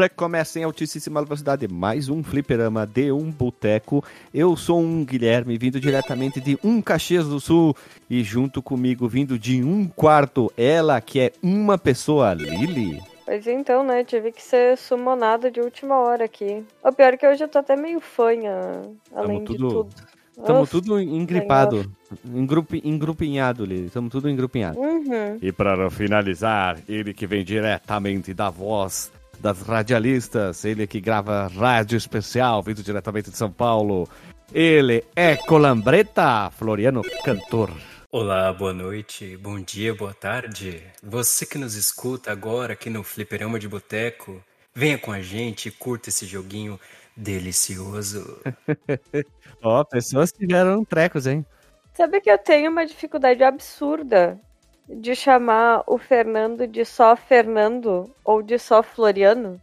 Recomeça em altíssima velocidade mais um fliperama de um boteco. Eu sou um Guilherme, vindo diretamente de um Caxias do Sul. E junto comigo, vindo de um quarto, ela que é uma pessoa, Lili. Pois então, né? Tive que ser sumonada de última hora aqui. O pior é que hoje eu tô até meio fanha, além Tamo de tudo-. Estamos tudo engripado, engrupi, engrupinhado, Lili. Estamos tudo engrupinhado. Uhum. E para finalizar, ele que vem diretamente da voz das radialistas, ele que grava rádio especial, vindo diretamente de São Paulo. Ele é Colambreta, Floriano Cantor. Olá, boa noite, bom dia, boa tarde. Você que nos escuta agora aqui no Fliperama de Boteco, venha com a gente e curta esse joguinho delicioso. Ó, pessoas tiveram trecos, hein? Sabe que eu tenho uma dificuldade absurda de chamar o Fernando de só Fernando ou de só Floriano?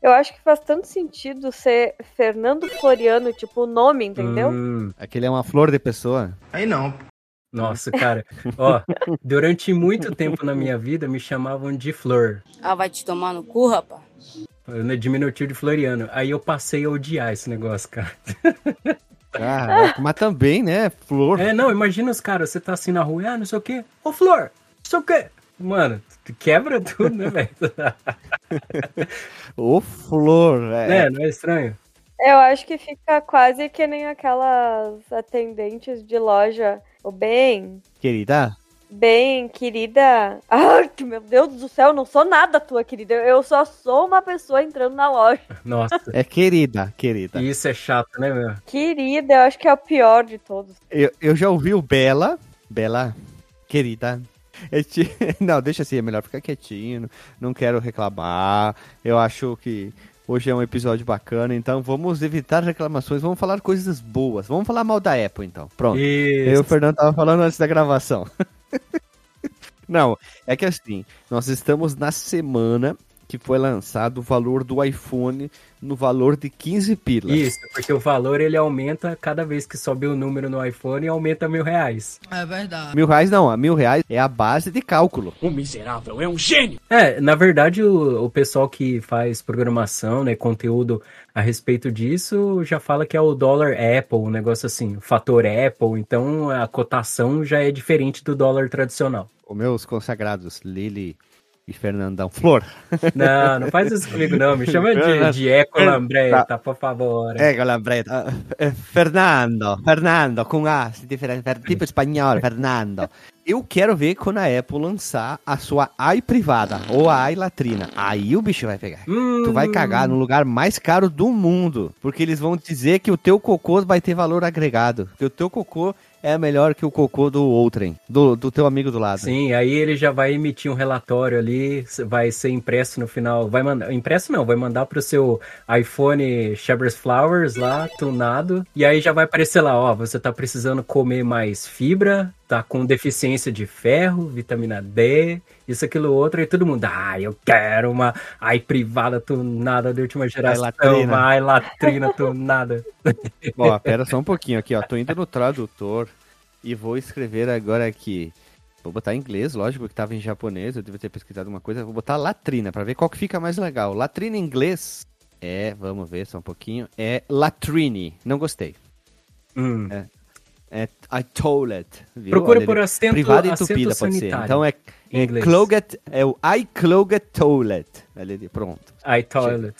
Eu acho que faz tanto sentido ser Fernando Floriano, tipo o nome, entendeu? Hum, Aquele é uma flor de pessoa. Aí não. Nossa, cara, ó, durante muito tempo na minha vida me chamavam de Flor, Ah, vai te tomar no cu, rapaz. no diminutivo de Floriano. Aí eu passei a odiar esse negócio, cara. Ah, mas também, né? Flor. É, não, imagina os caras, você tá assim na rua, ah, não sei o quê. Ô, Flor, não sei o quê. Mano, tu quebra tudo, né, velho? Ô, flor. É. É, não é estranho? Eu acho que fica quase que nem aquelas atendentes de loja. O bem, Querida, bem, querida. Ai, que meu Deus do céu, eu não sou nada tua, querida. Eu só sou uma pessoa entrando na loja. Nossa, é querida, querida. isso é chato, né, meu? Querida, eu acho que é o pior de todos. Eu, eu já ouvi o Bela. Bela, querida. É ti- Não, deixa assim, é melhor ficar quietinho. Não quero reclamar. Eu acho que hoje é um episódio bacana, então vamos evitar reclamações. Vamos falar coisas boas. Vamos falar mal da Apple, então. Pronto. Eu Isso. o Fernando tava falando antes da gravação. Não, é que assim, nós estamos na semana que foi lançado o valor do iPhone no valor de 15 pilas. Isso, porque o valor ele aumenta cada vez que sobe o número no iPhone e aumenta mil reais. É verdade. Mil reais não, a mil reais é a base de cálculo. É, na verdade, o, o pessoal que faz programação, né, conteúdo a respeito disso, já fala que é o dólar Apple, um negócio assim, o fator Apple, então a cotação já é diferente do dólar tradicional. Os meus consagrados, Lili e Fernandão. Flor. Não, não faz isso comigo não, me chama de, de Eco Lambreta, por favor. É, Galambreta. Eh, Fernando, Fernando, com A, se diferente, fer- tipo espanhol, Fernando. Eu quero ver quando a Apple lançar a sua AI privada ou a AI latrina. Aí o bicho vai pegar. Hum, Tu vai cagar no lugar mais caro do mundo. Porque eles vão dizer que o teu cocô vai ter valor agregado. Que o teu cocô é melhor que o cocô do outrem. Do, do teu amigo do lado. Sim, aí ele já vai emitir um relatório ali, vai ser impresso no final, vai mandar, impresso não, vai mandar pro seu iPhone Shepherd's Flowers lá, tunado, e aí já vai aparecer lá, ó, você tá precisando comer mais fibra, tá com deficiência de ferro, vitamina D, isso, aquilo, outro, e todo mundo, ah, eu quero uma AI privada tunada de última geração, latrina. uma AI latrina tunada. Ó, pera só um pouquinho aqui, ó. Tô indo no tradutor e vou escrever agora aqui. Vou botar em inglês, lógico, que tava em japonês, eu devia ter pesquisado uma coisa. Vou botar latrina pra ver qual que fica mais legal. Latrina em inglês é, vamos ver só um pouquinho, é latrine. Não gostei. Hum. É a toilet. Viu? Procura Olha por acento, Privada e acento entupida pode ser. sanitário. Então é, em é inglês. clogged, é o I clogged toilet. Ali, pronto. iToilet.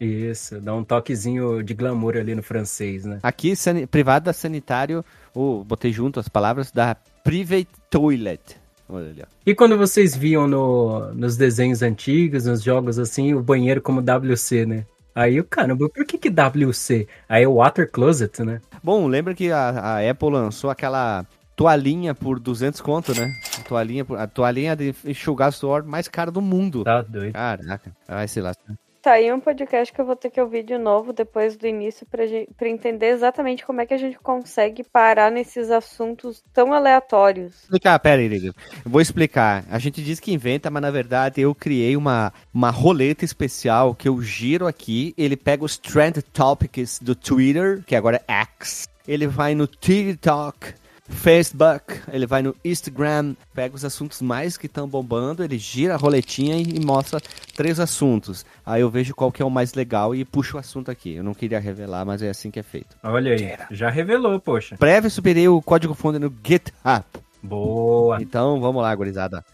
Isso, dá um toquezinho de glamour ali no francês, né? Aqui, sani- privada sanitário, oh, botei junto as palavras da private toilet. Olha ali, ó. E quando vocês viam no, nos desenhos antigos, nos jogos assim, o banheiro como WC, né? Aí o caramba, por que que WC? Aí é Water Closet, né? Bom, lembra que a, a Apple lançou aquela toalhinha por 200 conto, né? A toalhinha, por- a toalhinha de enxugar suor mais cara do mundo. Tá doido. Caraca, vai sei lá. Tá aí um podcast que eu vou ter que ouvir de novo depois do início pra entender exatamente como é que a gente consegue parar nesses assuntos tão aleatórios. Explicar, pera aí, vou explicar. A gente diz que inventa, mas na verdade eu criei uma, uma roleta especial que eu giro aqui. Ele pega os Trend Topics do Twitter, que agora é X. Ele vai no TikTok, Facebook, ele vai no Instagram, pega os assuntos mais que estão bombando, ele gira a roletinha e, e mostra três assuntos. Aí eu vejo qual que é o mais legal e puxo o assunto aqui. Eu não queria revelar, mas é assim que é feito. Olha aí, já revelou, poxa. Breve superei o código fonte no GitHub. Boa. Então vamos lá, gurizada.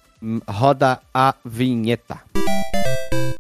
Roda a vinheta.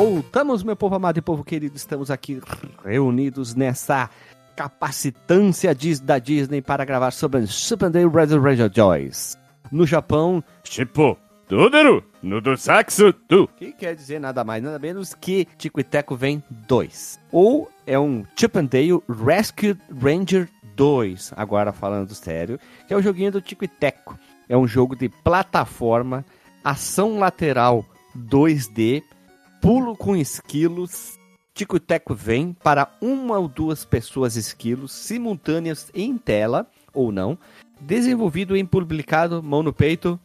Voltamos, meu povo amado e povo querido. Estamos aqui reunidos nessa capacitância da Disney para gravar sobre Super Day Radio Joys. No Japão, Shippo Doderu no do Saxo do. Que quer dizer nada mais, nada menos que Tico e Teco vem 2. Ou é um Chip and Dale Rescue Ranger 2, agora falando sério, que é o joguinho do Tico e Teco. É um jogo de plataforma, ação lateral 2D, pulo com esquilos. Tico e Teco vem para uma ou duas pessoas esquilos simultâneas em tela, ou não, desenvolvido e publicado, mão no peito,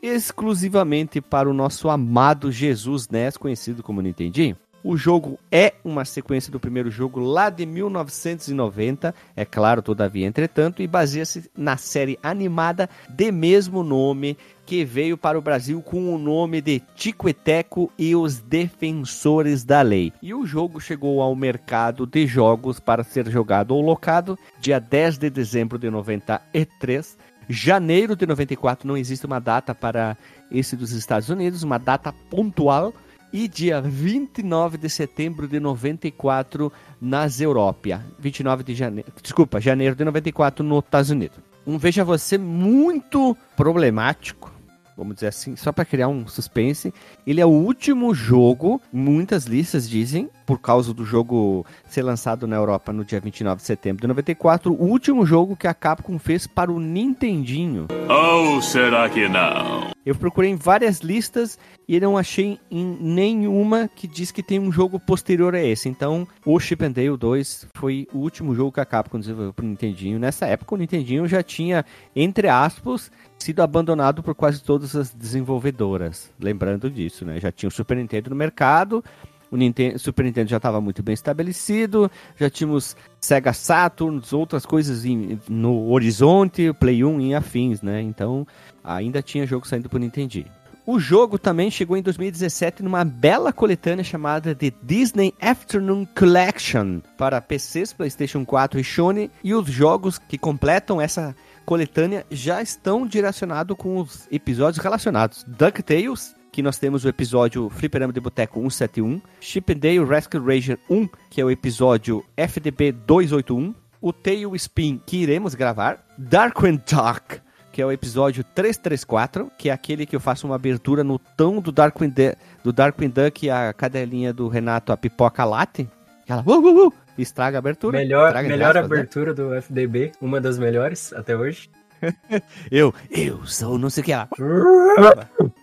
exclusivamente para o nosso amado Jesus NES, conhecido como Nintendinho. O jogo é uma sequência do primeiro jogo lá de 1990, é claro, todavia, entretanto, e baseia-se na série animada de mesmo nome, que veio para o Brasil com o nome de Tico e Teco e os Defensores da Lei. E o jogo chegou ao mercado de jogos para ser jogado ou locado dia 10 de dezembro de 93. Janeiro de 94 não existe uma data para esse dos Estados Unidos, uma data pontual. E dia 29 de setembro de 94 nas Europa. 29 de janeiro. Desculpa, janeiro de 94 nos Estados Unidos. Um veja você muito problemático vamos dizer assim, só para criar um suspense. Ele é o último jogo, muitas listas dizem, por causa do jogo ser lançado na Europa no dia 29 de setembro de 94, o último jogo que a Capcom fez para o Nintendinho. Ou será que não? Eu procurei em várias listas e não achei em nenhuma que diz que tem um jogo posterior a esse. Então, o Chip and Dale 2 foi o último jogo que a Capcom desenvolveu para o Nintendinho. Nessa época, o Nintendinho já tinha, entre aspas, sido abandonado por quase todas as desenvolvedoras. Lembrando disso, né? Já tinha o Super Nintendo no mercado, o Nintendo, Super Nintendo já estava muito bem estabelecido, já tínhamos Sega Saturn, outras coisas em, no horizonte, Play 1 e afins, né? Então, ainda tinha jogo saindo pro Nintendinho. O jogo também chegou em 2017 numa bela coletânea chamada de Disney Afternoon Collection para PCs, PlayStation 4 e Sony, e os jogos que completam essa coletânea já estão direcionados com os episódios relacionados. DuckTales, que nós temos o episódio Fliperama de Boteco 171, Chip and Dale Rescue Ranger 1, que é o episódio FDB 281, o Tail Spin, que iremos gravar, Darkwing Dark, que é o episódio 334, que é aquele que eu faço uma abertura no tom do Darkwing, Du- do Darkwing Duck, a cadelinha do Renato, a pipoca late, ela uh, uh, uh, estraga a abertura. Melhor, estraga, melhor aspas, né? abertura do FDB, uma das melhores até hoje. Eu, eu sou não sei o que lá.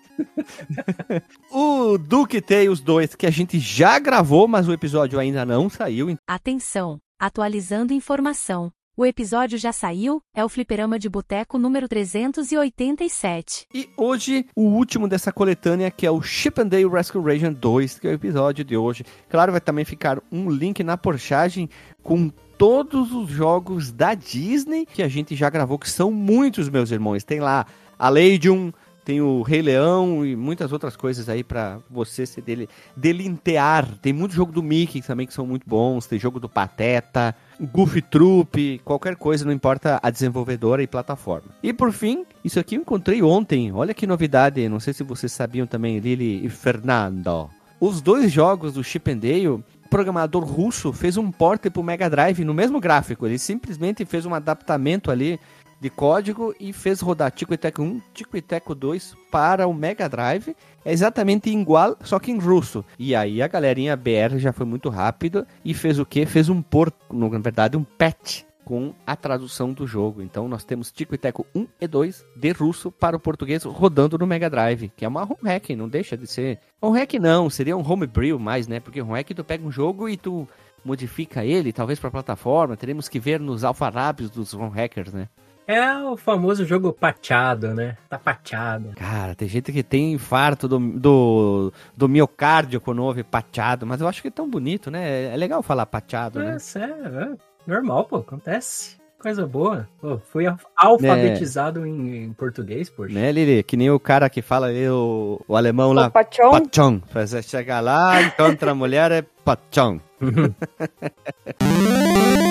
O Duke Tales 2, que a gente já gravou, mas o episódio ainda não saiu. Atenção! Atualizando informação. O episódio já saiu, é o Fliperama de Boteco número 387. E hoje, o último dessa coletânea, que é o Chip and Dale Rescue Region 2, que é o episódio de hoje. Claro, vai também ficar um link na porchagem com todos os jogos da Disney que a gente já gravou, que são muitos, meus irmãos. Tem lá a Legion, tem o Rei Leão e muitas outras coisas aí pra você se dele, delintear. Tem muito jogo do Mickey também que são muito bons, tem jogo do Pateta, Goofy Troop, qualquer coisa, não importa a desenvolvedora e plataforma. E por fim, isso aqui eu encontrei ontem, olha que novidade, não sei se vocês sabiam também, Lili e Fernando. Os dois jogos do Chip and Dale, o programador russo fez um port pro Mega Drive no mesmo gráfico, ele simplesmente fez um adaptamento ali de código e fez rodar Tico e Teco 1, Tico e Teco 2 para o Mega Drive. É exatamente igual, só que em russo. E aí a galerinha BR já foi muito rápido e fez o que? Fez um port, na verdade um patch com a tradução do jogo. Então nós temos Tico e Teco 1 e 2 de russo para o português rodando no Mega Drive, que é uma home hack, não deixa de ser. Home hack não, seria um homebrew mais, né? Porque home hack tu pega um jogo e tu modifica ele, talvez para plataforma. Teremos que ver nos alfarrábios dos home hackers, né? É o famoso jogo pateado, né? Tá pateado. Cara, tem gente que tem infarto do, do, do miocárdio quando ouve pateado, mas eu acho que é tão bonito, né? É legal falar pateado, É, né? sério, é normal, pô, acontece. Coisa boa. Pô, fui al- alfabetizado em, em português, poxa. Né, Lili? Que nem o cara que fala ali, o, o alemão O lá. Pachon, Pachão. Você chegar lá, encontra a mulher, é pachão.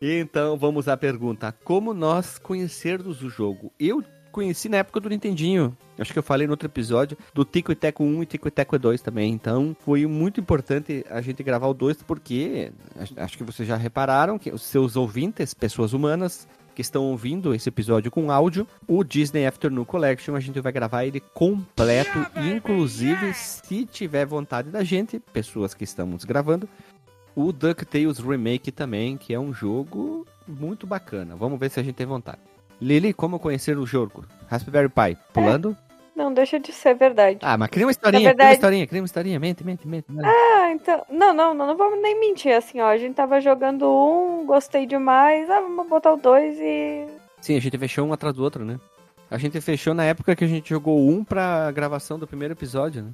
Então vamos à pergunta: Como nós conhecermos o jogo? Eu conheci na época do Nintendinho. Acho que eu falei no outro episódio do Tico e Teco 1 e Tico e Teco 2 também. Então foi muito importante a gente gravar o 2 porque acho- acho que vocês já repararam que os seus ouvintes, pessoas humanas, que estão ouvindo esse episódio com áudio, o Disney Afternoon Collection, a gente vai gravar ele completo, inclusive se tiver vontade da gente, pessoas que estamos gravando, o DuckTales Remake também, que é um jogo muito bacana. Vamos ver se a gente tem vontade. Lili, como conhecer o jogo? Raspberry Pi, pulando? não deixa de ser verdade. Ah, mas cria uma historinha, Na cria uma verdade- historinha, cria uma historinha, mente, mente, mente. Ah, então. Não, não, não, não vamos nem mentir assim, ó. A gente tava jogando um, gostei demais. Ah, vamos botar o dois e. Sim, a gente fechou um atrás do outro, né? A gente fechou na época que a gente jogou um pra gravação do primeiro episódio, né?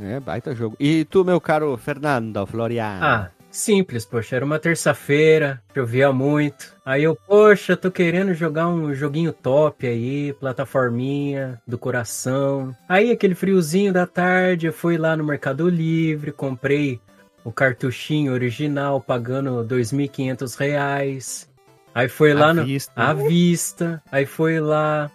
É, baita jogo. E tu, meu caro Fernando Florian? Ah, simples, poxa. Era uma terça-feira, chovia muito. Aí eu, poxa, tô querendo jogar um joguinho top aí, plataforminha do coração. Aí aquele friozinho da tarde, eu fui lá no Mercado Livre, comprei o cartuchinho original, pagando 2.500 reais. Aí foi lá À no, vista. à vista. Aí foi lá,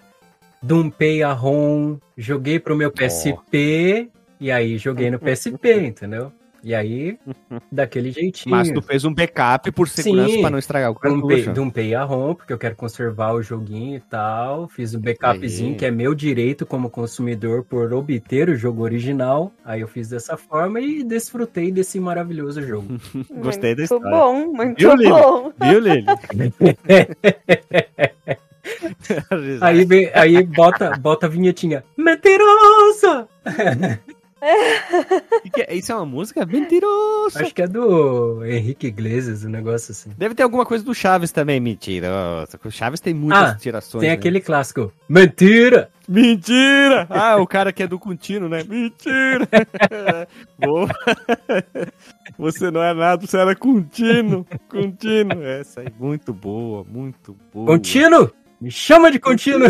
dumpei a ROM, joguei pro meu PSP, e aí joguei no PSP, entendeu? E aí, daquele jeitinho. Mas tu fez um backup por segurança pra não estragar o cartucho. dumpei a ROM, porque eu quero conservar o joguinho e tal. Fiz o backupzinho, Aí. que é meu direito como consumidor por obter o jogo original. Aí eu fiz dessa forma e desfrutei desse maravilhoso jogo. Gostei da muito bom, muito Viu, Lili? bom. Viu, Lili? aí aí bota, bota a vinhetinha. Mentirosa! É? Isso é uma música? Mentiroso! Acho que é do Henrique Iglesias, um negócio assim. Deve ter alguma coisa do Chaves também, mentiroso. O Chaves tem muitas Ah, tirações. Tem né? aquele clássico. Mentira! Mentira! Ah, o cara que é do contínuo, né? Mentira! Boa. Você não é nada, você era contínuo. Contínuo. Essa aí, muito boa, muito boa. Contínuo! Me chama de contínuo!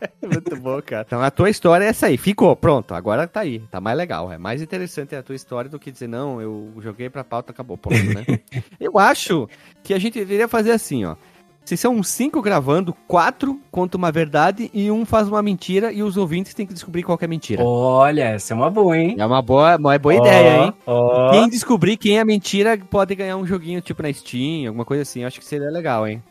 Muito bom, cara. Então a tua história é essa aí. Ficou, pronto. Agora tá aí. Tá mais legal. É mais interessante a tua história do que dizer, não, eu joguei pra pauta, acabou. Pronto, né? eu acho que a gente deveria fazer assim, ó. Se são cinco gravando, quatro conta uma verdade e um faz uma mentira e os ouvintes têm que descobrir qual que é mentira. Olha, essa é uma boa, hein? É uma boa, uma boa ideia, hein? Ó, Quem descobrir quem é mentira pode ganhar um joguinho tipo na Steam, alguma coisa assim. Eu acho que seria legal, hein?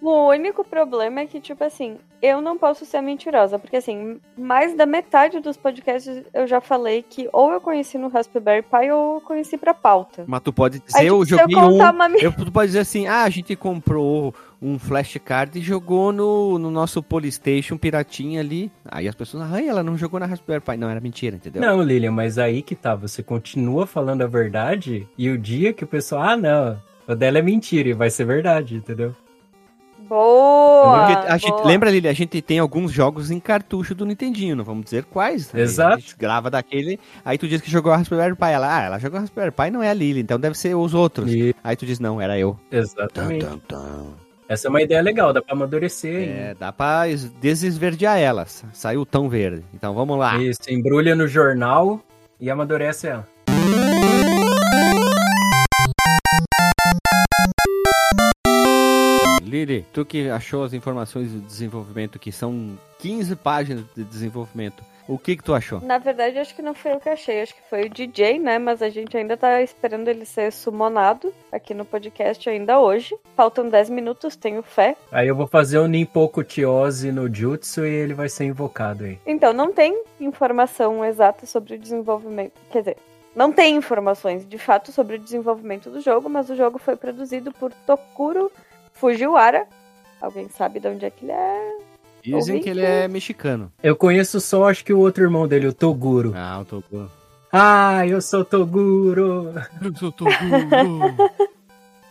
O único problema é que, tipo assim, eu não posso ser mentirosa, porque assim, mais da metade dos podcasts eu já falei que ou eu conheci no Raspberry Pi ou eu conheci pra pauta. Mas tu pode dizer, Aí, eu tipo, joguei eu um. uma Eu, tu pode dizer assim, ah, a gente comprou um flashcard e jogou no, no nosso Polystation piratinha ali. Aí as pessoas, ah, ela não jogou na Raspberry Pi. Não, era mentira, entendeu? Não, Lilian, mas aí que tá, você continua falando a verdade e o dia que o pessoal, ah, não, o dela é mentira e vai ser verdade, entendeu? Boa! Porque a gente, boa. lembra, Lili, a gente tem alguns jogos em cartucho do Nintendinho, não vamos dizer quais. Aí Exato. A gente grava daquele, aí tu diz que jogou a Raspberry Pi. Ela, ah, ela jogou a Raspberry Pi, não é a Lili, então deve ser os outros. E- Aí tu diz, não, era eu. exatamente. Tum, tum, tum. Essa é uma ideia legal, dá pra amadurecer. hein? É, dá pra es- desesverdear elas. Saiu tão verde. Então vamos lá. Isso, embrulha no jornal e amadurece ela. Lili, tu que achou as informações de desenvolvimento que são 15 páginas de desenvolvimento, o que que tu achou? Na verdade, acho que não foi eu que achei, acho que foi o DJ, né? Mas a gente ainda tá esperando ele ser sumonado aqui no podcast ainda hoje. Faltam 10 minutos, tenho fé. Aí eu vou fazer o Ninpoku Tiose no Jutsu e ele vai ser invocado aí. Então, não tem informação exata sobre o desenvolvimento. Quer dizer, não tem informações de fato sobre o desenvolvimento do jogo, mas o jogo foi produzido por Tokuro Fujiwara. Alguém sabe de onde é que ele é? Dizem que ele é mexicano. Eu conheço só, acho que o outro irmão dele, o Toguro. Ah, tô com... Ah, eu sou Toguro! Eu sou Toguro.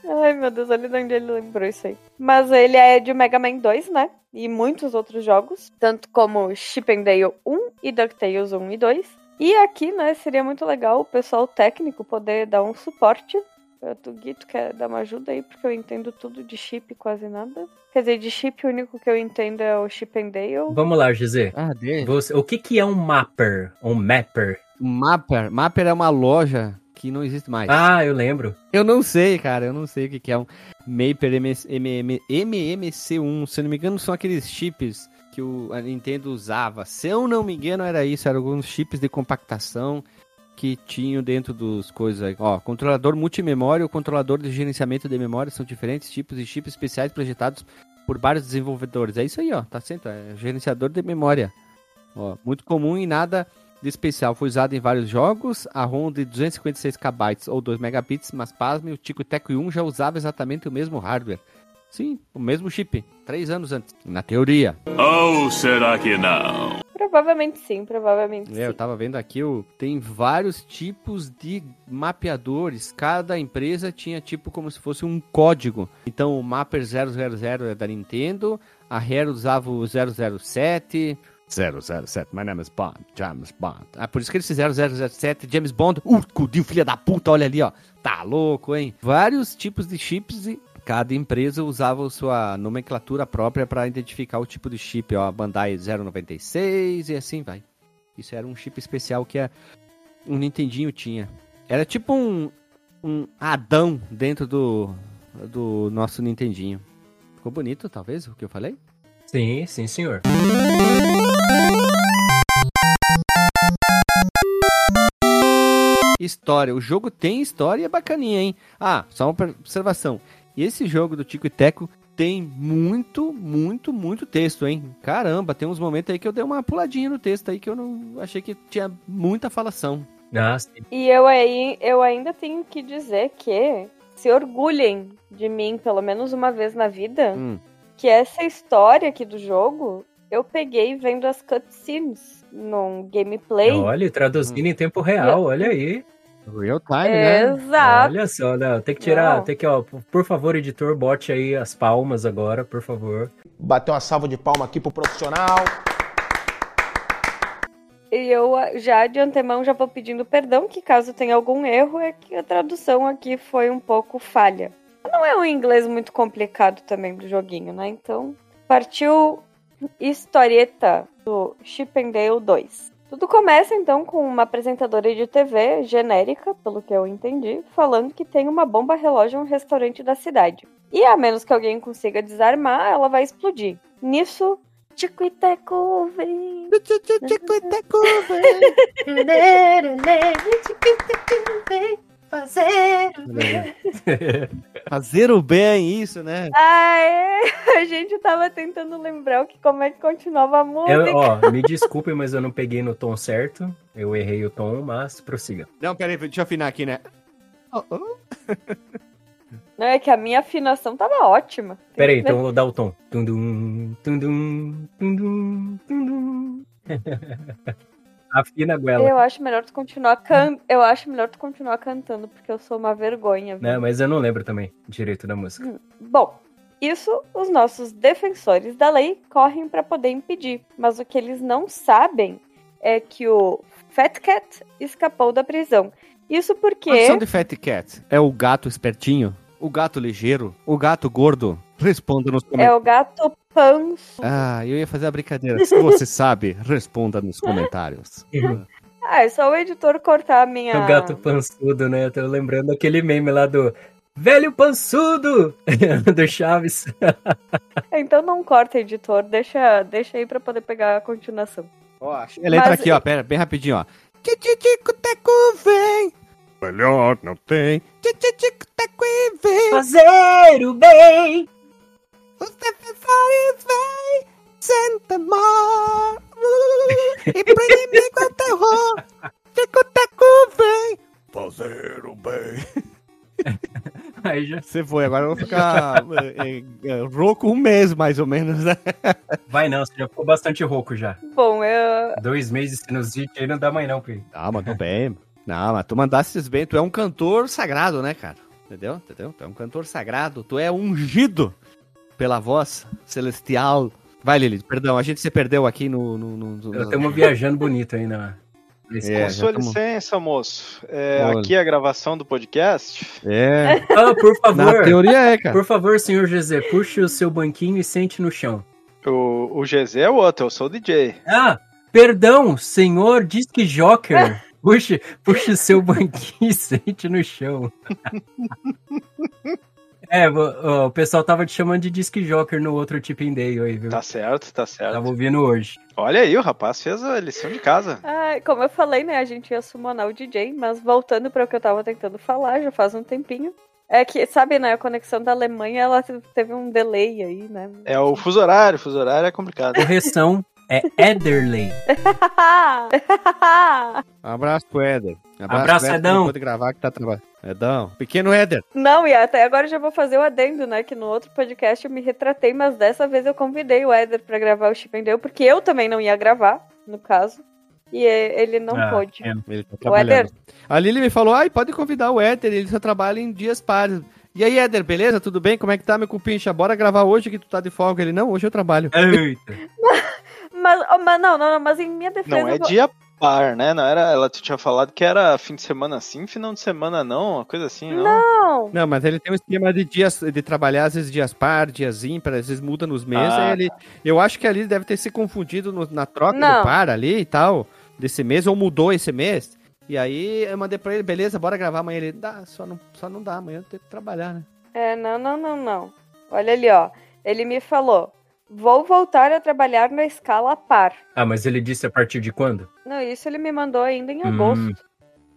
Ai, meu Deus, olha de onde ele lembrou isso aí. Mas ele é de Mega Man 2, né? E muitos outros jogos, tanto como Chip and Dale 1 e DuckTales 1 e 2. E aqui, né, seria muito legal o pessoal técnico poder dar um suporte. O Guito quer dar uma ajuda aí, porque eu entendo tudo de chip, quase nada. Quer dizer, de chip o único que eu entendo é o Chip and Dale. Vamos lá, Gisê. ah, de... Você- o que, que é um mapper? Um mapper? Mapper. Mapper é uma loja que não existe mais. Ah, eu lembro. Eu não sei, cara. Eu não sei o que, que é um Mapper MS, MM, MMC1. Se eu não me engano, são aqueles chips que o, a Nintendo usava. Se eu não me engano, era isso. Eram alguns chips de compactação que tinham dentro dos coisas. Ó, controlador multimemória e o controlador de gerenciamento de memória são diferentes tipos de chips especiais projetados por vários desenvolvedores. É isso aí, ó. Tá certo. É gerenciador de memória. Ó, muito comum e nada de especial. Foi usado em vários jogos. A ROM de 256 KB ou 2 megabits, mas pasme, o Tico Teco 1 já usava exatamente o mesmo hardware. Sim, o mesmo chip. Três anos antes. Na teoria. Ou será que não? Provavelmente sim, provavelmente É, eu sim. tava vendo aqui, o- tem vários tipos de mapeadores. Cada empresa tinha tipo como se fosse um código. Então o Mapper 000 é da Nintendo, a Rare usava o 007. 007, my name is Bond, James Bond. Ah, por isso que eles fizeram 007, James Bond. Uh, cudinho, filha da puta, olha ali, ó. Tá louco, hein? Vários tipos de chips e cada empresa usava a sua nomenclatura própria para identificar o tipo de chip, ó. Bandai 096 e assim vai. Isso era um chip especial que a, um Nintendinho tinha. Era tipo um, um Adão dentro do, do nosso Nintendinho. Ficou bonito, talvez, o que eu falei? Sim, sim, senhor. História. O jogo tem história e é bacaninha, hein? Ah, só uma observação. E esse jogo do Tico e Teco tem muito, muito, muito texto, hein? Caramba, tem uns momentos aí que eu dei uma puladinha no texto aí que eu não achei que tinha muita falação. Ah, sim. E eu, aí, eu ainda tenho que dizer que se orgulhem de mim, pelo menos uma vez na vida, Hum. que essa história aqui do jogo eu peguei vendo as cutscenes num gameplay. Olha, traduzindo em tempo real, olha aí. Real time, né? Exato. Olha só, não, tem que tirar, Não. tem que, ó, por- favor, editor, bote aí as palmas agora, por favor. Bater uma salva de palma aqui pro profissional. E eu ah, já de antemão já vou pedindo perdão, que caso tenha algum erro, é que a tradução aqui foi um pouco falha. Não é um inglês muito complicado também do joguinho, né? Então, partiu historieta do Chip and Dale 2. Tudo começa então com uma apresentadora de TV genérica, pelo que eu entendi, falando que tem uma bomba relógio em um restaurante da cidade. E a menos que alguém consiga desarmar, ela vai explodir. Nisso, Tico e Teco vem. Fazer o bem, isso, né? Ah, é. A gente tava tentando lembrar o que, como é que continuava a música. Eu, ó, me desculpem, mas eu não peguei no tom certo. Eu errei o tom, mas prossiga. Não, peraí, deixa eu afinar aqui, né? Oh, oh. Não, é que a minha afinação tava ótima. Peraí, então eu vou dar o tom. Tundum, tundum, tundum, tundum. Afina a goela. Eu acho melhor tu continuar can... Eu acho melhor tu continuar cantando, porque eu sou uma vergonha. viu? Não, mas eu não lembro também direito da música. Bom, isso os nossos defensores da lei correm para poder impedir, mas o que eles não sabem é que o Fat Cat escapou da prisão. Isso A porque tradução de Fat Cat é o gato espertinho? O gato ligeiro? O gato gordo? Responda nos é comentários. o gato panço. Ah, eu ia fazer a brincadeira. Se você sabe, responda nos comentários. Ah, é só o editor cortar a minha. O gato pançudo, né? Eu tô lembrando aquele meme lá do Velho Pançudo! do Chaves. Então não corta, editor. Deixa, deixa aí pra poder pegar a continuação. Ó, achei a letra Mas- aqui, ó. Pera, bem rapidinho, ó. Titico-teco vem. Melhor não tem. Titico-teco e vem. Fazer o bem! Os defensores vêm. Sem temor. E pro inimigo é terror. Tico-teco vem. Fazer o bem. Aí já Você foi, agora eu vou ficar é, é, rouco um mês, mais ou menos, né? vai não, você já ficou bastante rouco já. Bom, eu. Dois meses de sinusite aí não dá mais não, Pi. Ah, mandou bem. Não, mas tu mandasses bem, tu é um cantor sagrado, né, cara? Entendeu? Entendeu? Tu é um cantor sagrado, tu é ungido pela voz celestial. Vai, Lili, perdão, a gente se perdeu aqui no. no, no, no- Estamos viajando bonito aí na. nesse- É, Com sua tamo- licença, moço. É, aqui é a gravação do podcast. É, Ah, por na favor! teoria é, cara. Por favor, senhor José, puxe o seu banquinho e sente no chão. O, o GZ é o outro, eu sou o DJ. Ah, perdão, senhor disque joker. Puxe, puxe o seu banquinho e sente no chão. É, o, o pessoal tava te chamando de disque joker no outro Tipping Day aí, viu? Tá certo, tá certo. Tava ouvindo hoje. Olha aí, o rapaz fez a lição de casa. Ai, como eu falei, né? A gente ia summonar o DJ, mas voltando para o que eu tava tentando falar, já faz um tempinho. É que, sabe, né? A conexão da Alemanha, ela teve um delay aí, né? É o fuso horário, fuso horário é complicado. Correção é Ederley. Um abraço pro Éder. Um Abraço, pro Éder, Edão. Pode gravar que tá trabalhando. Edão. Pequeno Éder. Não, e até agora eu já vou fazer o adendo, né? Que no outro podcast eu me retratei, mas dessa vez eu convidei o Éder pra gravar o Chip and Dale, porque eu também não ia gravar, no caso. E ele não Ah, pôde. é. Ele tá O. Éder, A Lili me falou, ai, pode convidar o Éder, ele só trabalha em dias pares. E aí, Éder, beleza? Tudo bem? Como é que tá, meu cupincha? Bora gravar hoje que tu tá de folga. Ele, não, hoje eu trabalho. Eita. mas, oh, mas não, não, não, mas em minha defesa. Não é dia par, né? Não era, ela tinha falado que era fim de semana sim, final de semana não, uma coisa assim, não. Não, Não, mas ele tem um esquema de dias, de trabalhar, às vezes dias par, dias ímpar, às vezes muda nos meses. Ah, aí ele, eu acho que ali deve ter se confundido no- na troca Não. do par ali e tal, desse mês, ou mudou esse mês. E aí eu mandei pra ele, beleza, bora gravar amanhã. Ele, dá, só não, só não dá, amanhã eu tenho que trabalhar, né? É, não, não, não, não. Olha ali, ó. Ele me falou: vou voltar a trabalhar na escala par. Ah, mas ele disse a partir de quando? Não, isso ele me mandou ainda em Hum. agosto.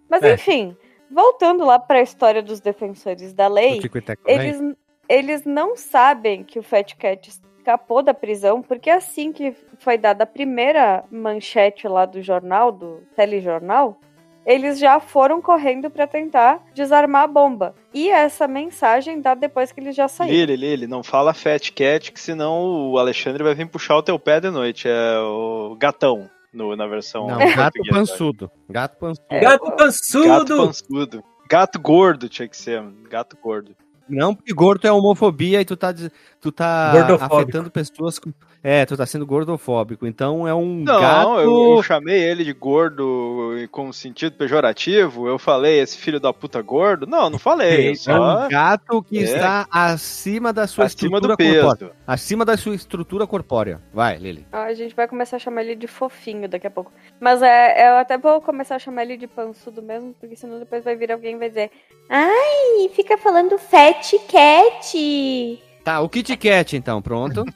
Mas É. enfim, voltando lá pra história dos defensores da lei, eles, eles não sabem que o Fat Cat escapou da prisão, porque assim que foi dada a primeira manchete lá do jornal, do telejornal, eles já foram correndo pra tentar desarmar a bomba. E essa mensagem dá depois que eles já saíram. Lili, Lili, não fala Fat Cat, que senão o Alexandre vai vir puxar o teu pé de noite. É o gatão no, na versão. Não, gato pançudo. Gato pançudo. É, Gato o- Gato pançudo! pançudo. Gato gordo tinha que ser, mano. Gato gordo. Não, porque gordo é homofobia e tu tá, tu tá afetando pessoas com... É, tu tá sendo gordofóbico. Então é um Não, gato... eu, eu chamei ele de gordo com sentido pejorativo. Eu falei, esse filho da puta gordo. Não, não falei. É Só um gato que É. está acima da sua acima estrutura do peso. corpórea. Acima da sua estrutura corpórea. Vai, Lili. Ah, A gente vai começar a chamar ele de fofinho daqui a pouco. Mas é, eu até vou começar a chamar ele de pançudo mesmo, porque senão depois vai vir alguém e vai dizer Ai, fica falando Fat Cat. Tá, o Kit Kat, então, pronto.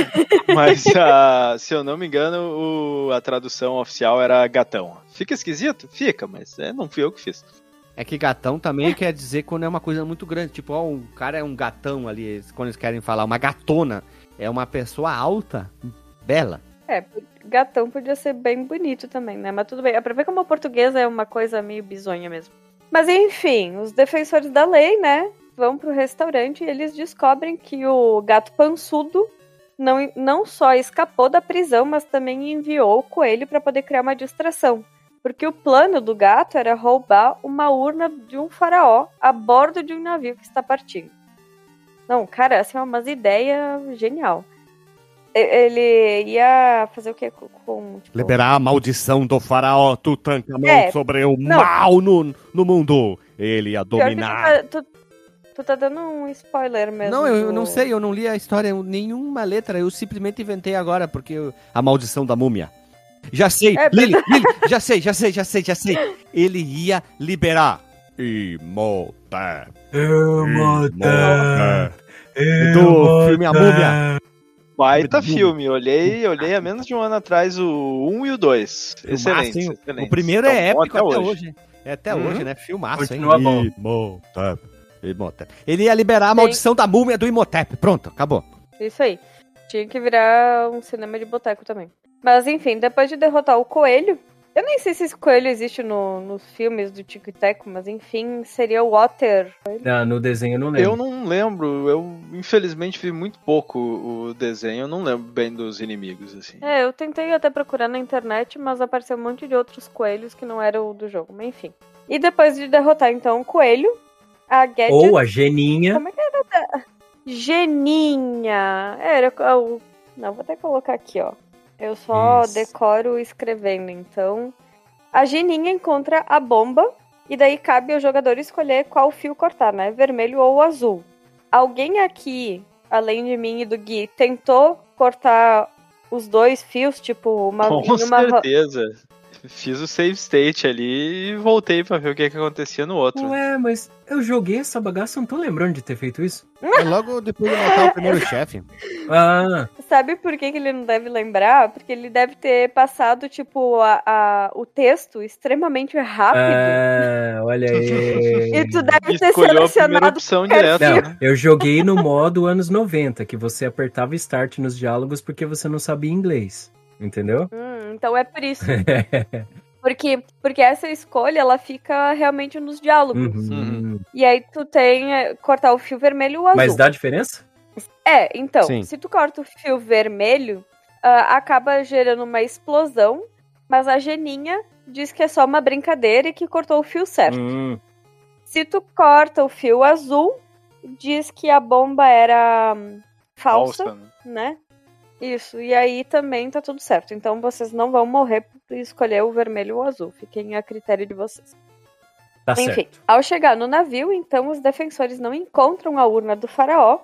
Mas, ah, se eu não me engano, o- a tradução oficial era gatão. Fica esquisito? Fica, mas é, não fui eu que fiz. É que gatão também quer dizer quando é uma coisa muito grande. Tipo, ó, um cara é um gatão ali, quando eles querem falar. Uma gatona é uma pessoa alta, bela. É, gatão podia ser bem bonito também, né? Mas tudo bem. É pra ver como a portuguesa é uma coisa meio bizonha mesmo. Mas enfim, os defensores da lei, né? Vão pro restaurante e eles descobrem que o gato pançudo não, não só escapou da prisão, mas também enviou o coelho para poder criar uma distração. Porque o plano do gato era roubar uma urna de um faraó a bordo de um navio que está partindo. Não, cara, assim, é umas ideias genial. Ele ia fazer o quê com. tipo, Liberar a maldição do faraó Tutankhamon É, sobre o não. mal no, no mundo. Ele ia dominar. Tu, tu, tá dando um spoiler mesmo. Não, eu, não sei, eu não li a história, nenhuma letra, eu simplesmente inventei agora, porque eu- a maldição da múmia. Já sei, É, Lili, Lili, já sei, já sei, já sei, já sei. Ele ia liberar. Imhotep. É, Do filme A Múmia. Baita filme. Olhei, olhei há menos de um ano atrás o 1 e o 2. Excelente. Excelente. O primeiro é Então, épico até, hoje. É até Uhum. hoje, né? Filmaço, Continua hein? bom. Imhotep. Imhotep. Ele ia liberar a maldição da múmia do Imhotep. Pronto, acabou. Isso aí. Tinha que virar um cinema de boteco também. Mas enfim, depois de derrotar o coelho. Eu nem sei se esse coelho existe no- nos filmes do Tico e Teco, mas enfim, seria o Water. Ah, no desenho eu não lembro. Eu não lembro, eu infelizmente vi muito pouco o desenho, eu não lembro bem dos inimigos, assim. É, eu tentei até procurar na internet, mas apareceu um monte de outros coelhos que não eram o do jogo. Mas enfim. E depois de derrotar então o coelho, a Gadget. Ou a Geninha. Como é que era? Geninha. Era o. Não, vou até colocar aqui, ó. Eu só Isso. decoro escrevendo. Então, a Geninha encontra a bomba e daí cabe ao jogador escolher qual fio cortar, né? Vermelho ou azul. Alguém aqui, além de mim e do Gui, tentou cortar os dois fios, tipo, uma, Com em uma certeza. Fiz o save state ali e voltei pra ver o que, que acontecia no outro. Ué, mas eu joguei essa bagaça, não tô lembrando de ter feito isso. É logo depois de matar o primeiro chefe. Ah, Sabe por que, que ele não deve lembrar? Porque ele deve ter passado, tipo, a, a- o texto extremamente rápido. ah, olha aí. E tu deve ter Escolheu a selecionado. opção direta. fio. Não, eu joguei no modo anos 90, que você apertava start nos diálogos porque você não sabia inglês. Entendeu? Hum, então é por isso. Porque, porque essa escolha, ela fica realmente nos diálogos. Uhum. E aí tu tem é, cortar o fio vermelho ou azul. Mas dá diferença? É, então, Sim. se tu corta o fio vermelho, ah, acaba gerando uma explosão, mas a Geninha diz que é só uma brincadeira e que cortou o fio certo. Hum, Se tu corta o fio azul, diz que a bomba era hum, falsa, Falsa, né? né? Isso, e aí também tá tudo certo. Então vocês não vão morrer por escolher o vermelho ou o azul. Fiquem a critério de vocês. tá Enfim, certo. ao chegar no navio, então os defensores não encontram a urna do faraó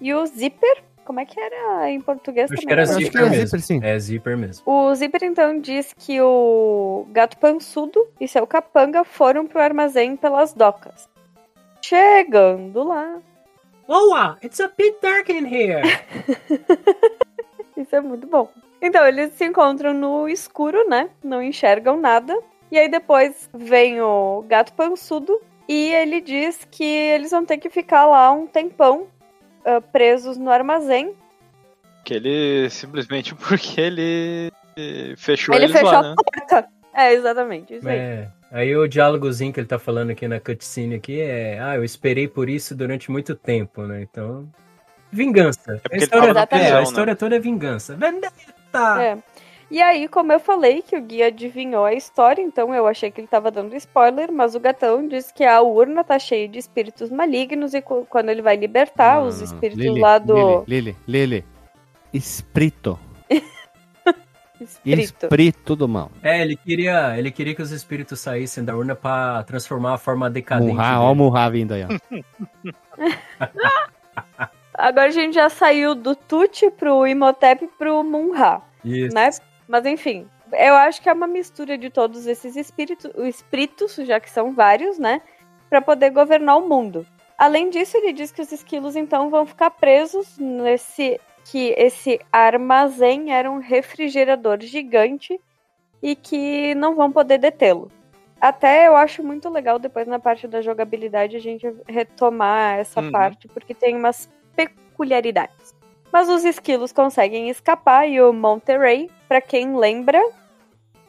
e o Zíper, como é que era em português Acho que também? era acho Acho zíper que era mesmo. zíper, sim. É zíper mesmo. O Zíper então diz que o gato pançudo e seu capanga foram pro armazém pelas docas. Chegando lá, Loa, it's a bit dark in here. Isso é muito bom. Então, eles se encontram no escuro, né? Não enxergam nada. E aí depois vem o gato pançudo e ele diz que eles vão ter que ficar lá um tempão ah, presos no armazém. Que ele simplesmente porque ele fechou Ele eles fechou lá, a né? porta. É, exatamente, isso aí. É. Aí o diálogozinho que ele tá falando aqui na cutscene aqui é, ah, eu esperei por isso durante muito tempo, né? Então, vingança. porque a história, é, prisão, a né? história toda é vingança. Vendetta! É. E aí, como eu falei, que o guia adivinhou a história, então eu achei que ele tava dando spoiler, mas o gatão diz que a urna tá cheia de espíritos malignos e quando ele vai libertar os espíritos Lili, lá do Lili, Lili, Lili. Espírito. espírito. Espírito do mal. É, ele queria, ele queria que os espíritos saíssem da urna pra transformar a forma decadente. Murra, ó o. Murra vindo aí, ó. Agora a gente já saiu do Tuti pro Imhotep pro Munra, Isso. né? Mas enfim, eu acho que é uma mistura de todos esses espíritos, espíritos, já que são vários, né? Pra poder governar o mundo. Além disso, ele diz que os esquilos então vão ficar presos nesse que esse armazém era um refrigerador gigante e que não vão poder detê-lo. Até eu acho muito legal depois na parte da jogabilidade a gente retomar essa Uhum. parte, porque tem umas peculiaridades. Mas os esquilos conseguem escapar e o Monterey, pra quem lembra,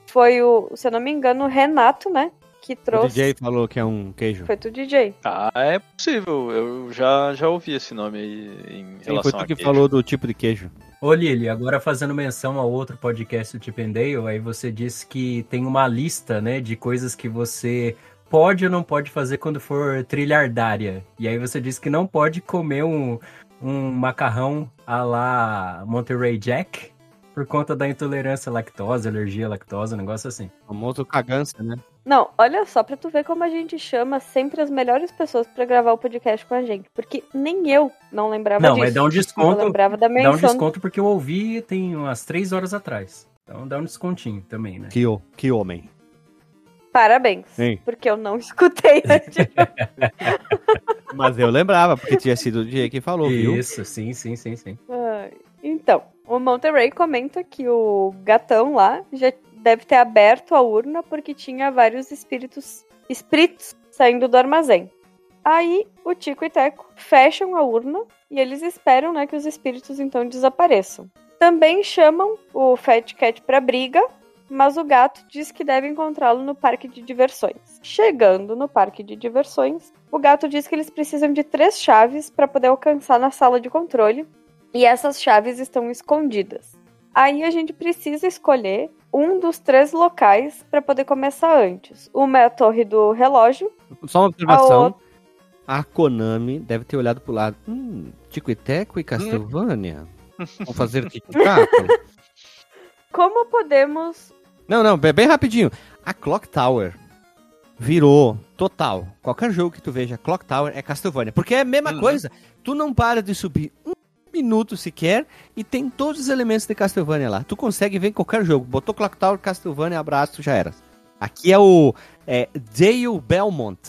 foi o, se eu não me engano, o Renato, né? Que O trouxe. DJ falou que é um queijo. Foi do DJ. Ah, é possível. Eu já, já ouvi esse nome aí em Sim, relação foi tu a que queijo. falou do tipo de queijo. Ô Lili, agora fazendo menção a outro podcast do Chip and Dale, aí você disse que tem uma lista, né, de coisas que você pode ou não pode fazer quando for trilhardária. E aí você disse que não pode comer um, um macarrão a la Monterey Jack por conta da intolerância à lactose, alergia à lactose, um negócio assim. Famoso cagança, né? Não, olha só, pra tu ver como a gente chama sempre as melhores pessoas pra gravar o podcast com a gente. Porque nem eu não lembrava Não, disso. mas dá um Eu desconto. lembrava da Dá um menção. desconto porque eu ouvi tem umas três horas atrás. Então dá um descontinho também, né? Que, que homem. Parabéns. Sim. Porque eu não escutei antes. Mas eu lembrava, porque tinha sido o DJ que falou, viu? Isso, sim, sim, sim, sim. Então, o Monterey comenta que o gatão lá já deve ter aberto a urna porque tinha vários espíritos espíritos saindo do armazém. Aí o Tico e Teco fecham a urna e eles esperam né, que os espíritos então desapareçam. Também chamam o Fat Cat para briga, mas o gato diz que deve encontrá-lo no parque de diversões. Chegando no parque de diversões, o gato diz que eles precisam de três chaves para poder alcançar na sala de controle e essas chaves estão escondidas. Aí a gente precisa escolher um dos três locais para poder começar antes. Uma é a torre do relógio. Só uma observação. A outra- A Konami deve ter olhado pro lado. Hum, Tico e Teco e Castlevania. Vão fazer gato? Como podemos. Não, não, bem rapidinho. A Clock Tower virou total. Qualquer jogo que tu veja, Clock Tower é Castlevania. Porque é a mesma Uhum. coisa. Tu não para de subir um minuto sequer e tem todos os elementos de Castlevania lá. Tu consegue ver em qualquer jogo. Botou Clock Tower, Castlevania, abraço, já era. Aqui é o é, Dale Belmont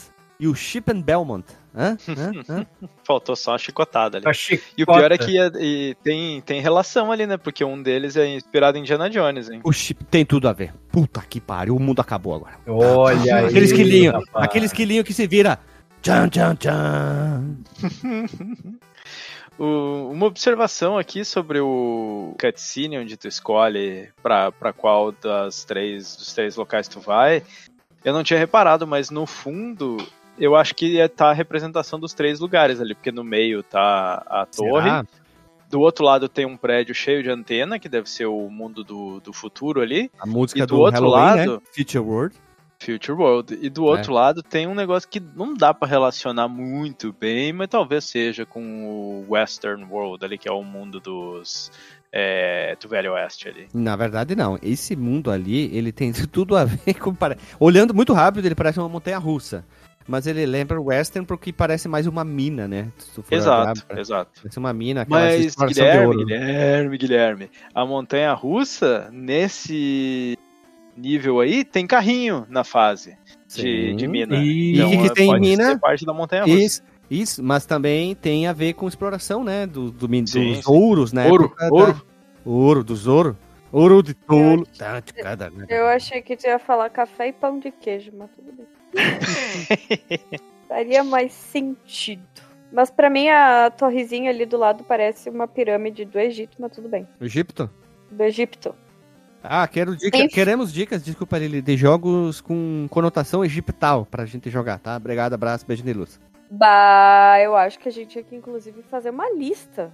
e o Chip and Belmont. Hã? Hã? Hã? Faltou só uma chicotada ali. A E o pior é que é- e tem, tem relação ali, né? Porque um deles é inspirado em Indiana Jones, hein? O chip tem tudo a ver. Puta que pariu, o mundo acabou agora. Olha aí, Aquele esquilinho, rapaz. aquele esquilinho que se vira. Tchan, tchan, tchan. O- uma observação aqui sobre o cutscene onde tu escolhe pra, pra qual das três, dos três locais tu vai. Eu não tinha reparado, mas no fundo eu acho que ia estar a representação dos três lugares ali, porque no meio tá a torre. Será? Do outro lado tem um prédio cheio de antena, que deve ser o mundo do, do futuro ali. A música E do do, outro Halloween, lado- né? Future World. Future World. E do outro lado tem um negócio que não dá pra relacionar muito bem, mas talvez seja com o Western World ali, que é o mundo dos. É, do Velho Oeste ali. Na verdade, não. Esse mundo ali, ele tem tudo a ver com. Olhando muito rápido, ele parece uma montanha russa. Mas ele lembra o Western porque parece mais uma mina, né? Exato, pra- exato. Parece uma mina, aquela Mas, Guilherme. Guilherme, Guilherme, a montanha russa, nesse nível aí, tem carrinho na fase de, Sim. de mina. E Então, que é, tem pode mina- ser parte da montanha russa. Isso, isso, mas também tem a ver com exploração, né? Do, do dos sim. ouros, né? Ouro, ouro. Ouro, dos ouro. Ouro de tolo. Tá, de cada, né? Eu achei que tu ia falar café e pão de queijo, mas tudo bem. Faria mais sentido. Mas pra mim a torrezinha ali do lado parece uma pirâmide do Egito, mas tudo bem. Egipto? Do Egipto. Ah, quero dica, Enfim. queremos dicas, desculpa, Lili, de jogos com conotação egiptal pra gente jogar, tá? Obrigado, abraço, beijo de luz. Bah, eu acho que a gente tinha que inclusive fazer uma lista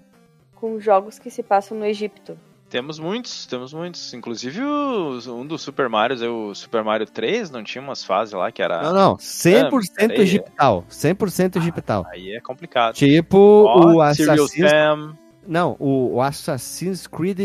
com jogos que se passam no Egito. Temos muitos, temos muitos. Inclusive os- um dos Super Marios, é o Super Mario 3, não tinha umas fases lá que era. Não, não, 100% Ah, egiptal, 100% egiptal. Aí é complicado. Tipo Ó, o Assassin's... Sam, Não, o, o Assassin's Creed,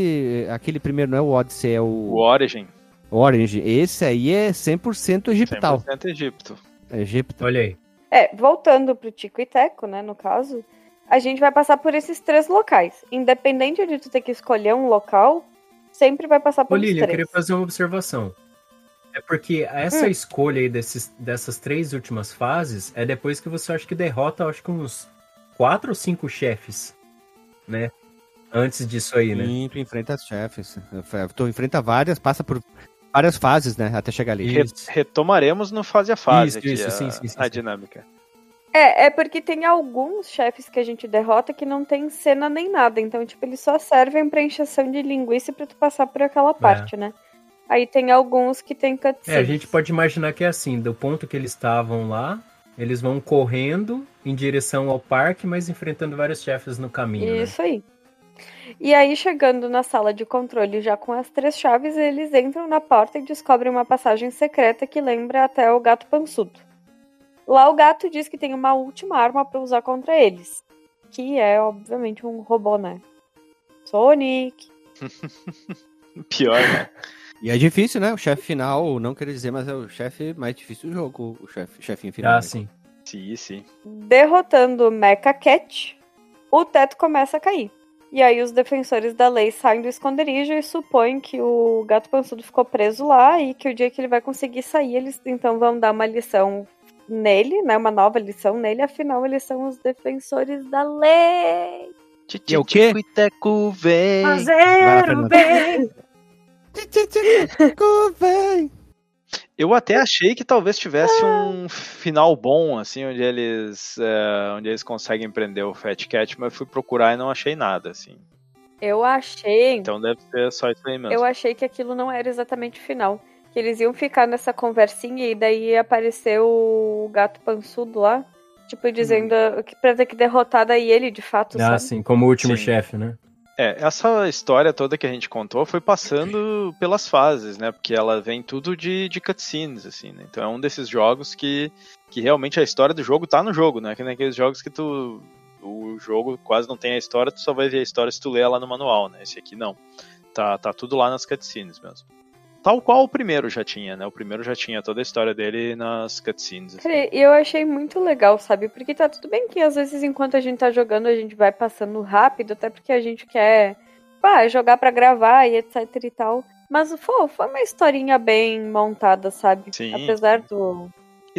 aquele primeiro não é o Odyssey, é o o Origin, Orange. Esse aí é 100% egiptal. 100% Egipto. Egipto. Olha aí. É, voltando pro Tico e Teco, né, no caso, a gente vai passar por esses três locais. Independente de tu ter que escolher um local, sempre vai passar Ô, por eu três. queria fazer uma observação. É porque essa Hum. escolha aí desses, dessas três últimas fases é depois que você acha que derrota, acho que uns quatro ou cinco chefes, né? Antes disso aí, né? Sim, tu enfrenta as chefes. Tu enfrenta várias, passa por várias fases, né? Até chegar ali. Re- retomaremos no fase a fase Isso, aqui isso, a, sim, sim, sim, a sim. dinâmica. É, é porque tem alguns chefes que a gente derrota que não tem cena nem nada. Então, tipo, eles só servem pra encheção de linguiça pra tu passar por aquela parte, né? Aí tem alguns que tem cutscenes. É, a gente pode imaginar que é assim, do ponto que eles estavam lá, eles vão correndo em direção ao parque, mas enfrentando vários chefes no caminho, né? Isso aí. E aí, chegando na sala de controle já com as três chaves, eles entram na porta e descobrem uma passagem secreta que lembra até o gato pançudo. Lá o gato diz que tem uma última arma pra usar contra eles. Que é, obviamente, um robô, né? Sonic. Pior, né? E é difícil, né? O chefe final, não queria dizer, mas é o chefe mais difícil do jogo, o chefe, chefinho final. Ah, sim. Sim, sim. Derrotando o Mecha Cat, o teto começa a cair. E aí os defensores da lei saem do esconderijo e supõem que o gato pançudo ficou preso lá e que o dia que ele vai conseguir sair, eles então vão dar uma lição nele, né? Uma nova lição nele, afinal eles são os defensores da lei. E o quê? Tico e teco vem. Fazer o bem. Vem. Eu até achei que talvez tivesse um final bom, assim, onde eles, é, onde eles conseguem prender o Fat Cat, mas fui procurar e não achei nada, assim. Eu achei. Então deve ser só isso aí mesmo. Eu achei que aquilo não era exatamente o final. Que eles iam ficar nessa conversinha e daí ia aparecer o gato pançudo lá. Tipo, dizendo que pra ter que derrotar daí ele, de fato, Ah, sabe? sim, como o último Sim. chefe, né? É, essa história toda que a gente contou foi passando pelas fases, né? Porque ela vem tudo de, de cutscenes, assim, né? Então é um desses jogos que, que realmente a história do jogo tá no jogo, né? Que nem aqueles jogos que tu. O jogo quase não tem a história, tu só vai ver a história se tu ler ela no manual, né? Esse aqui não. Tá, tá tudo lá nas cutscenes mesmo. Tal qual o primeiro já tinha, né? O primeiro já tinha toda a história dele nas cutscenes. assim. Cara, E eu achei muito legal, sabe? Porque tá tudo bem que às vezes enquanto a gente tá jogando a gente vai passando rápido, até porque a gente quer pá, jogar pra gravar e etc e tal. Mas pô, foi uma historinha bem montada, sabe? Sim. Apesar do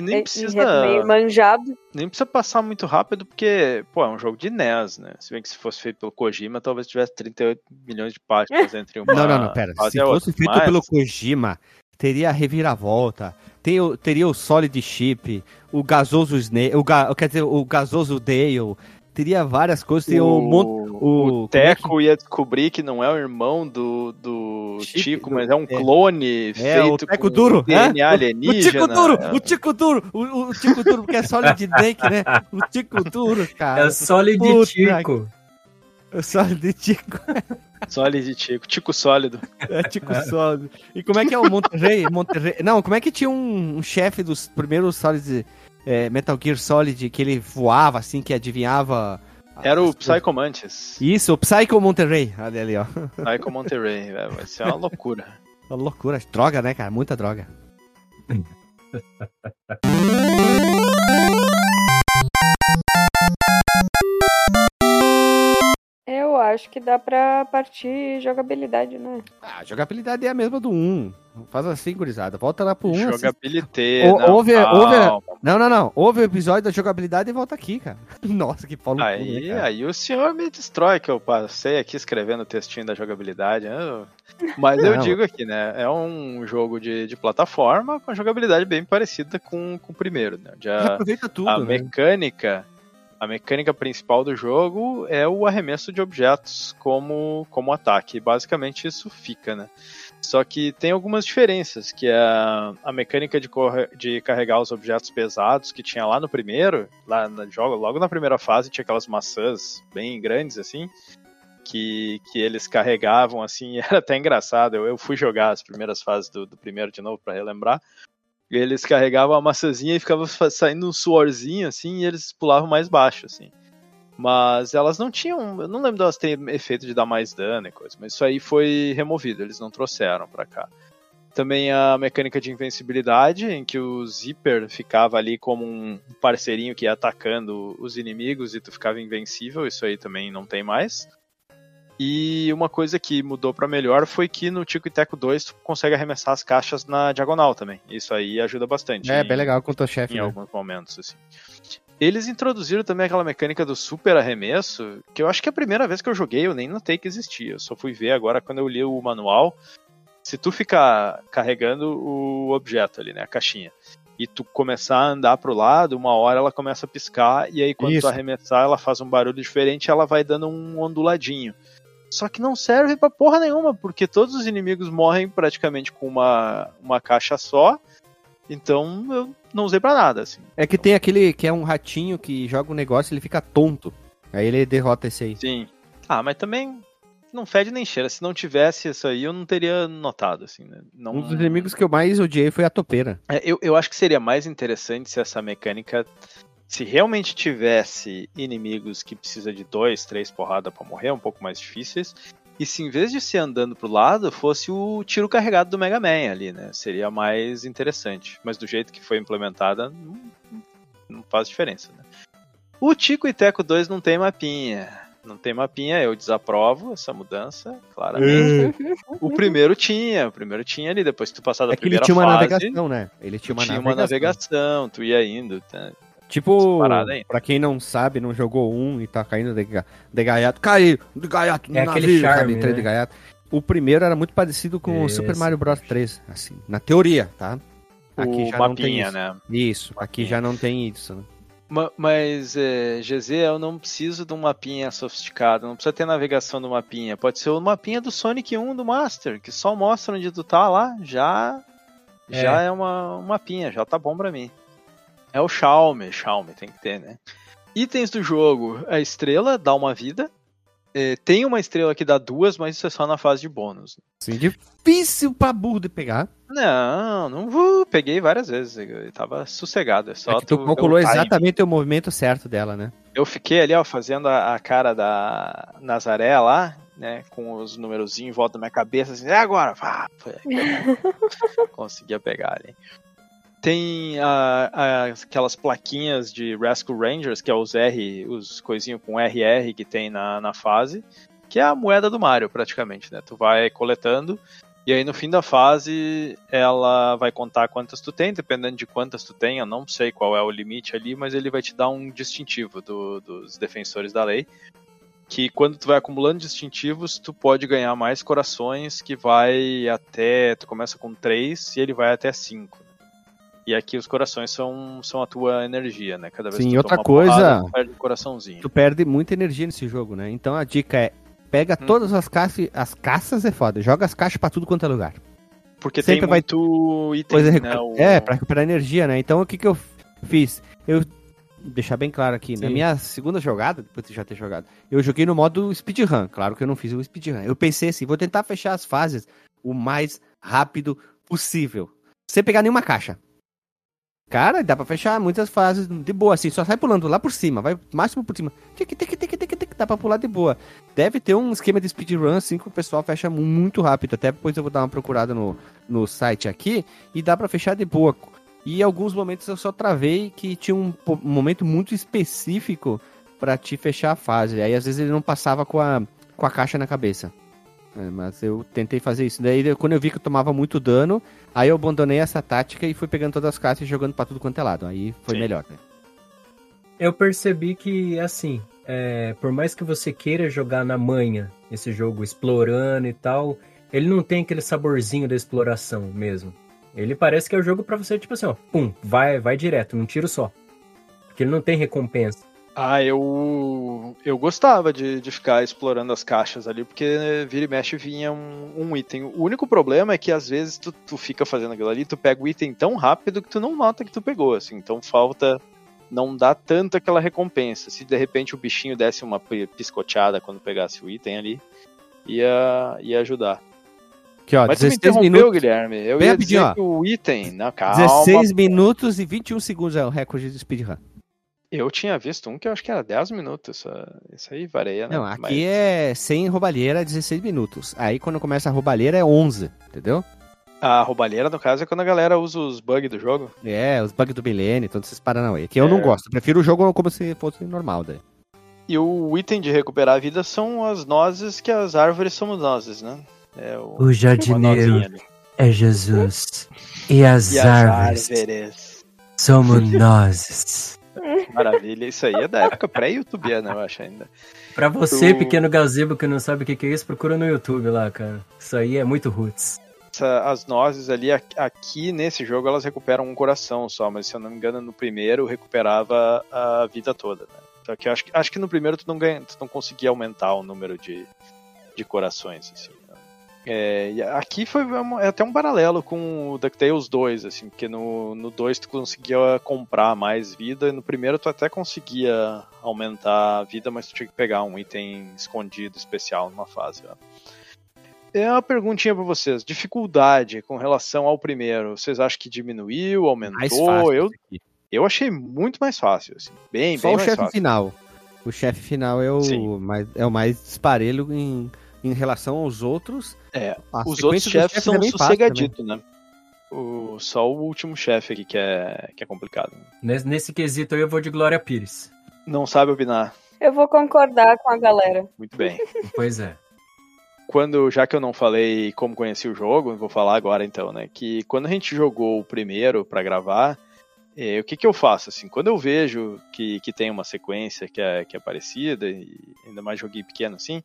E nem enredo precisa. meio manjado. nem precisa passar muito rápido, porque, pô, é um jogo de NES, né? Se bem que se fosse feito pelo Kojima, talvez tivesse 38 milhões de páginas entre uma Não, não, não, pera. Se fosse feito Mas- pelo Kojima, teria a reviravolta, tem o- teria o Solid Chip, o gasoso Snake, o, ga, quer dizer, o gasoso Dale, teria várias coisas, teria o, mon- o, o- como é que- Teco ia descobrir que não é o irmão do, do Chico, do- mas é um é. clone É, o feito Teco com Duro, DNA é? alienígena. O Tico Duro, É. o Tico Duro, o, o Tico Duro, porque é Solid Snake, né? O Tico Duro, cara. É o Solid Puta Tico. O Solid Tico, Sólido Tico, Tico sólido. é Tico Sólido. E como é que é o Monterrey? Monterrey... Não, como é que tinha um, um chefe dos primeiros Solid, é, Metal Gear Solid, que ele voava, assim, que adivinhava... Era o? Psycho Mantis. Isso, o Psycho Monterrey. Olha ali, ó. Psycho Monterrey, velho. Vai ser uma loucura. Uma loucura. Droga, né, cara? Muita droga. Eu acho que dá pra partir jogabilidade, né? Ah, a jogabilidade é a mesma do 1. Faz assim, gurizada. Volta lá pro 1. assim. Jogabilité. Ou- não, ouve- ouve- Não, não, não. Ouve o episódio da jogabilidade e volta aqui, cara. Nossa, que pau no cu, né, Aí, aí o senhor me destrói que eu passei aqui escrevendo o textinho da jogabilidade. né? Mas eu Não. digo aqui, né? É um jogo de, de plataforma com jogabilidade bem parecida com, com o primeiro, né? a, Aproveita tudo, a né? mecânica. A mecânica principal do jogo é o arremesso de objetos como, como ataque. Basicamente isso fica, né? Só que tem algumas diferenças, que é a, mecânica de, de carregar os objetos pesados que tinha lá no primeiro, lá no jogo, logo na primeira fase tinha aquelas maçãs bem grandes assim, que, que eles carregavam assim, era até engraçado. Eu, eu fui jogar as primeiras fases do, do primeiro de novo para relembrar. Eles carregavam a maçãzinha e ficava saindo um suorzinho assim, e eles pulavam mais baixo assim. Mas elas não tinham, eu não lembro delas terem efeito de dar mais dano e coisa, mas isso aí foi removido, eles não trouxeram pra cá. Também a mecânica de invencibilidade, em que o Zipper ficava ali como um parceirinho que ia atacando os inimigos e tu ficava invencível, isso aí também não tem mais. E uma coisa que mudou pra melhor foi que no Tico e Teco 2 tu consegue arremessar as caixas na diagonal também. Isso aí ajuda bastante. É, em- bem legal com o teu chefe, em né? alguns momentos, assim. Eles introduziram também aquela mecânica do super arremesso, que eu acho que é a primeira vez que eu joguei eu nem notei que existia. Eu só fui ver agora quando eu li o manual. Se tu ficar carregando o objeto ali, né, a caixinha, e tu começar a andar pro lado, uma hora ela começa a piscar, e aí quando Isso. tu arremessar, ela faz um barulho diferente, ela vai dando um onduladinho. Só que não serve pra porra nenhuma, porque todos os inimigos morrem praticamente com uma, uma caixa só. Então eu não usei pra nada, assim. É que tem aquele que é um ratinho que joga um negócio e ele fica tonto. Aí ele derrota esse aí. Sim. Ah, mas também não fede nem cheira. Se não tivesse isso aí, eu não teria notado, assim, né? Não... Um dos inimigos que eu mais odiei foi a topeira. É, eu, eu acho que seria mais interessante se essa mecânica. Se realmente tivesse inimigos que precisa de dois, três porradas pra morrer, um pouco mais difíceis. E se em vez de ser andando pro lado, fosse o tiro carregado do Mega Man ali, né? Seria mais interessante. Mas do jeito que foi implementada, não, não faz diferença, né? O Tico e Teco 2 não tem mapinha. Não tem mapinha, eu desaprovo essa mudança, claramente. O primeiro tinha, o primeiro tinha ali, depois que tu passar da É que ele primeira tinha uma fase, navegação, né? Ele tinha uma tinha navegação. uma navegação, tu ia indo, tá? Tipo, pra quem não sabe, não jogou um e tá caindo de, de gaiato. Caiu de gaiato no É aquele navio, charme, sabe? Né? de gaiato. O primeiro era muito parecido com o. Super Mario Bros 3, assim, na teoria, tá? Aqui o já não tem mapinha, isso. né? Isso, aqui já não tem isso. né? Ma- Mas, é, GZ, eu não preciso de um mapinha sofisticado, não precisa ter navegação do mapinha. Pode ser o mapinha do Sonic 1 do Master, que só mostra onde tu tá lá, já já é uma, um mapinha, já tá bom pra mim. É o Xiaomi, Xiaomi tem que ter, né? Itens do jogo, a estrela dá uma vida. É, tem uma estrela que dá duas, mas isso é só na fase de bônus. Assim, difícil pra burro de pegar. Não, não vou. Peguei várias vezes. Eu tava sossegado. É só é que tu o calculou exatamente o movimento certo dela, né? Eu fiquei ali, ó, fazendo a, a cara da Nazaré lá, né? Com os numerozinhos em volta da minha cabeça, assim, é agora! Vá! Conseguia pegar ali. Tem a- a- aquelas plaquinhas de Rescue Rangers, que é os R, os coisinhos com RR que tem na, na fase, que é a moeda do Mario, praticamente, né? Tu vai coletando, e aí no fim da fase ela vai contar quantas tu tem, dependendo de quantas tu tem, eu não sei qual é o limite ali, mas ele vai te dar um distintivo do- dos defensores da lei. Que quando tu vai acumulando distintivos, tu pode ganhar mais corações, que vai até. Tu começa com 3 e ele vai até 5. E aqui os corações são, são a tua energia, né? Cada vez Sim, que tu outra coisa- porrada, tu perde um coraçãozinho. Tu perde muita energia nesse jogo, né? Então a dica é: pega Hum. todas as caixas. As caças é foda, joga as caixas pra tudo quanto é lugar. Porque sempre tem vai- muito item, Coisa né? recu- o- É, pra recuperar energia, né? Então o que que eu fiz? Eu. Deixar bem claro aqui, na Sim. minha segunda jogada, depois de já ter jogado, eu joguei no modo speedrun. Claro que eu não fiz o speedrun. Eu pensei assim, vou tentar fechar as fases o mais rápido possível. Sem pegar nenhuma caixa. Cara, dá pra fechar muitas fases de boa, assim, só sai pulando lá por cima, vai máximo por cima. Tic, tic, tic, tic, tic, dá pra pular de boa. Deve ter um esquema de speedrun, assim, que o pessoal fecha mu- muito rápido. Até depois eu vou dar uma procurada no, no site aqui e dá pra fechar de boa. E alguns momentos eu só travei que tinha um, um momento muito específico pra te fechar a fase. Aí às vezes ele não passava com a, com a caixa na cabeça. É, mas eu tentei fazer isso. Daí quando eu vi que eu tomava muito dano, aí eu abandonei essa tática e fui pegando todas as caixas e jogando pra tudo quanto é lado. Aí foi Sim. melhor, né? Eu percebi que, assim, é, por mais que você queira jogar na manha esse jogo, explorando e tal, ele não tem aquele saborzinho da exploração mesmo. Ele parece que é o jogo pra você, tipo assim, ó, pum, vai, vai direto, num tiro só. Porque ele não tem recompensa. Ah, eu eu gostava de, de ficar explorando as caixas ali, porque vira e mexe vinha um, um item. O único problema é que às vezes tu, tu fica fazendo aquilo ali, tu pega o item tão rápido que tu não nota que tu pegou, assim. Então falta. Não dá tanto aquela recompensa. Se de repente o bichinho desse uma pi- piscoteada quando pegasse o item ali, ia, ia ajudar. Aqui, ó, Mas tu me 16 interrompeu, minutos. Guilherme. Eu Bem ia rapidinho, dizer ó. que o item. Não, calma. 16 minutos e 21 segundos é o recorde de speedrun. Eu tinha visto um que eu acho que era 10 minutos. Isso, aí varia, né? Não, aqui Mas- é sem roubalheira 16 minutos. Aí quando começa a roubalheira é 11, entendeu? A roubalheira, no caso, é quando a galera usa os bugs do jogo. É, os bugs do milênio, todos esses paranauê. Que eu não É. gosto. Eu prefiro o jogo como se fosse normal, daí. E o item de recuperar a vida são as nozes, que as árvores somos nozes, né? É o, O jardineiro é Jesus. E as, E as árvores. somos nós. Maravilha. Isso aí é da época pré-youtubiana, eu acho ainda. Pra você, Tu- pequeno gazebo que não sabe o que que é isso, procura no YouTube lá, cara. Isso aí é muito roots. essa- as nozes ali, aqui nesse jogo, elas recuperam um coração só, mas se eu não me engano, no primeiro recuperava a vida toda, né? Só que eu acho, que- acho que no primeiro tu não, ganha, tu não conseguia aumentar o número de, de corações, assim. Né? É, e aqui foi uma- é até um paralelo com o DuckTales 2, assim, porque no, no 2 tu conseguia comprar mais vida, e no primeiro tu até conseguia aumentar a vida, mas tu tinha que pegar um item escondido, especial, numa fase. ó. É uma perguntinha pra vocês. Dificuldade com relação ao primeiro. Vocês acham que diminuiu, aumentou? Eu, eu achei muito mais fácil, assim. Bem, Só bem o mais chefe fácil. final. O chefe final é o Sim. mais, é o mais disparelho em, em relação aos outros. É, Os outros chefes chefes são é bem fácil sossegaditos, né? O, só o último chefe aqui que é, que é complicado. Nesse, nesse quesito aí eu vou de Glória Pires. Não sabe opinar. Eu vou concordar com a galera. Muito bem. Pois é. quando, já que eu não falei como conheci o jogo, vou falar agora então, né? Que quando a gente jogou o primeiro pra gravar, eh, o que que eu faço? Assim, quando eu vejo que, que tem uma sequência que é, que é parecida, e ainda mais joguinho pequeno assim,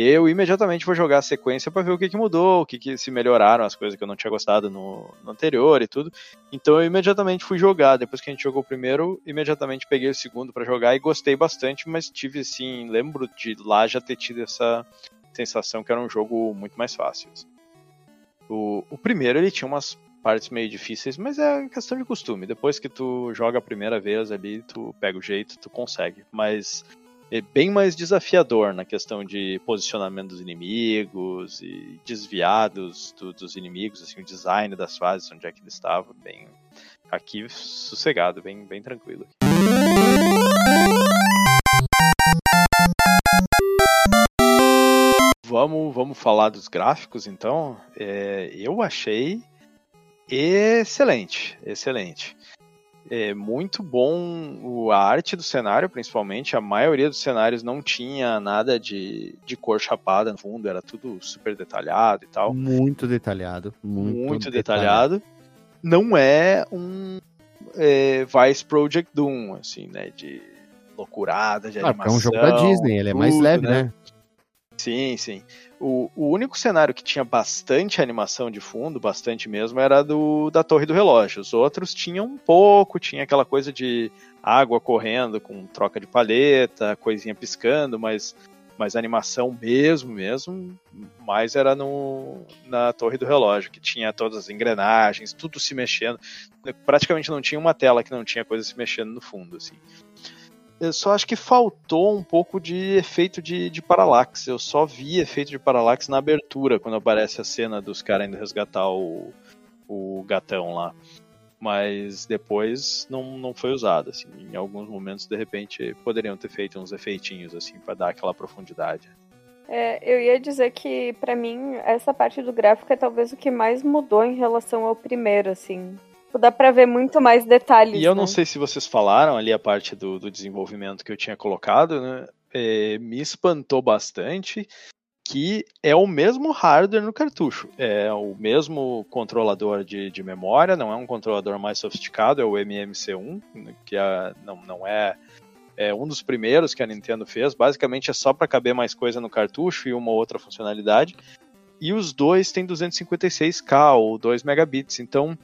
eu imediatamente vou jogar a sequência pra ver o que, que mudou, o que, que se melhoraram, as coisas que eu não tinha gostado no, no anterior e tudo. Então eu imediatamente fui jogar. Depois que a gente jogou o primeiro, imediatamente peguei o segundo pra jogar e gostei bastante, mas tive assim, lembro de lá já ter tido essa sensação que era um jogo muito mais fácil. O, o primeiro ele tinha umas partes meio difíceis, mas é questão de costume. Depois que tu joga a primeira vez ali, tu pega o jeito, tu consegue. Mas é bem mais desafiador na questão de posicionamento dos inimigos e desviados do- dos inimigos, assim, o design das fases, onde é que ele estava, bem aqui sossegado, bem, bem tranquilo. Vamos, vamos falar dos gráficos, então. É, eu achei excelente, excelente. É muito bom a arte do cenário, principalmente. A maioria dos cenários não tinha nada de, de cor chapada no fundo, era tudo super detalhado e tal. Muito detalhado. Muito, Muito, detalhado. Não é um é, Vice Project Doom, assim, né? De loucurada, de Ah, porque é animação. um jogo da Disney, ele é mais tudo, leve, né? Sim, sim. O, o único cenário que tinha bastante animação de fundo, bastante mesmo, era do da Torre do Relógio. Os outros tinham um pouco, tinha aquela coisa de água correndo com troca de palheta, coisinha piscando, mas, mas animação mesmo, mesmo, mais era no, na Torre do Relógio, que tinha todas as engrenagens, tudo se mexendo. Praticamente não tinha uma tela que não tinha coisa se mexendo no fundo, assim. Eu só acho que faltou um pouco de efeito de, de paralaxe. Eu só vi efeito de paralaxe na abertura, quando aparece a cena dos caras indo resgatar o, o gatão lá. Mas depois não, não foi usado. Assim. Em alguns momentos, de repente, poderiam ter feito uns efeitinhos assim para dar aquela profundidade. É, eu ia dizer que, pra mim, essa parte do gráfico é talvez o que mais mudou em relação ao primeiro, assim. Dá pra ver muito mais detalhes. E eu não né? sei se vocês falaram ali a parte do, do desenvolvimento que eu tinha colocado, né? É, me espantou bastante que é o mesmo hardware no cartucho. É o mesmo controlador de, de memória, não é um controlador mais sofisticado, é o MMC1, que é, não, não é, é um dos primeiros que a Nintendo fez. Basicamente é só para caber mais coisa no cartucho e uma outra funcionalidade. E os dois têm 256K ou 2 megabits. Então,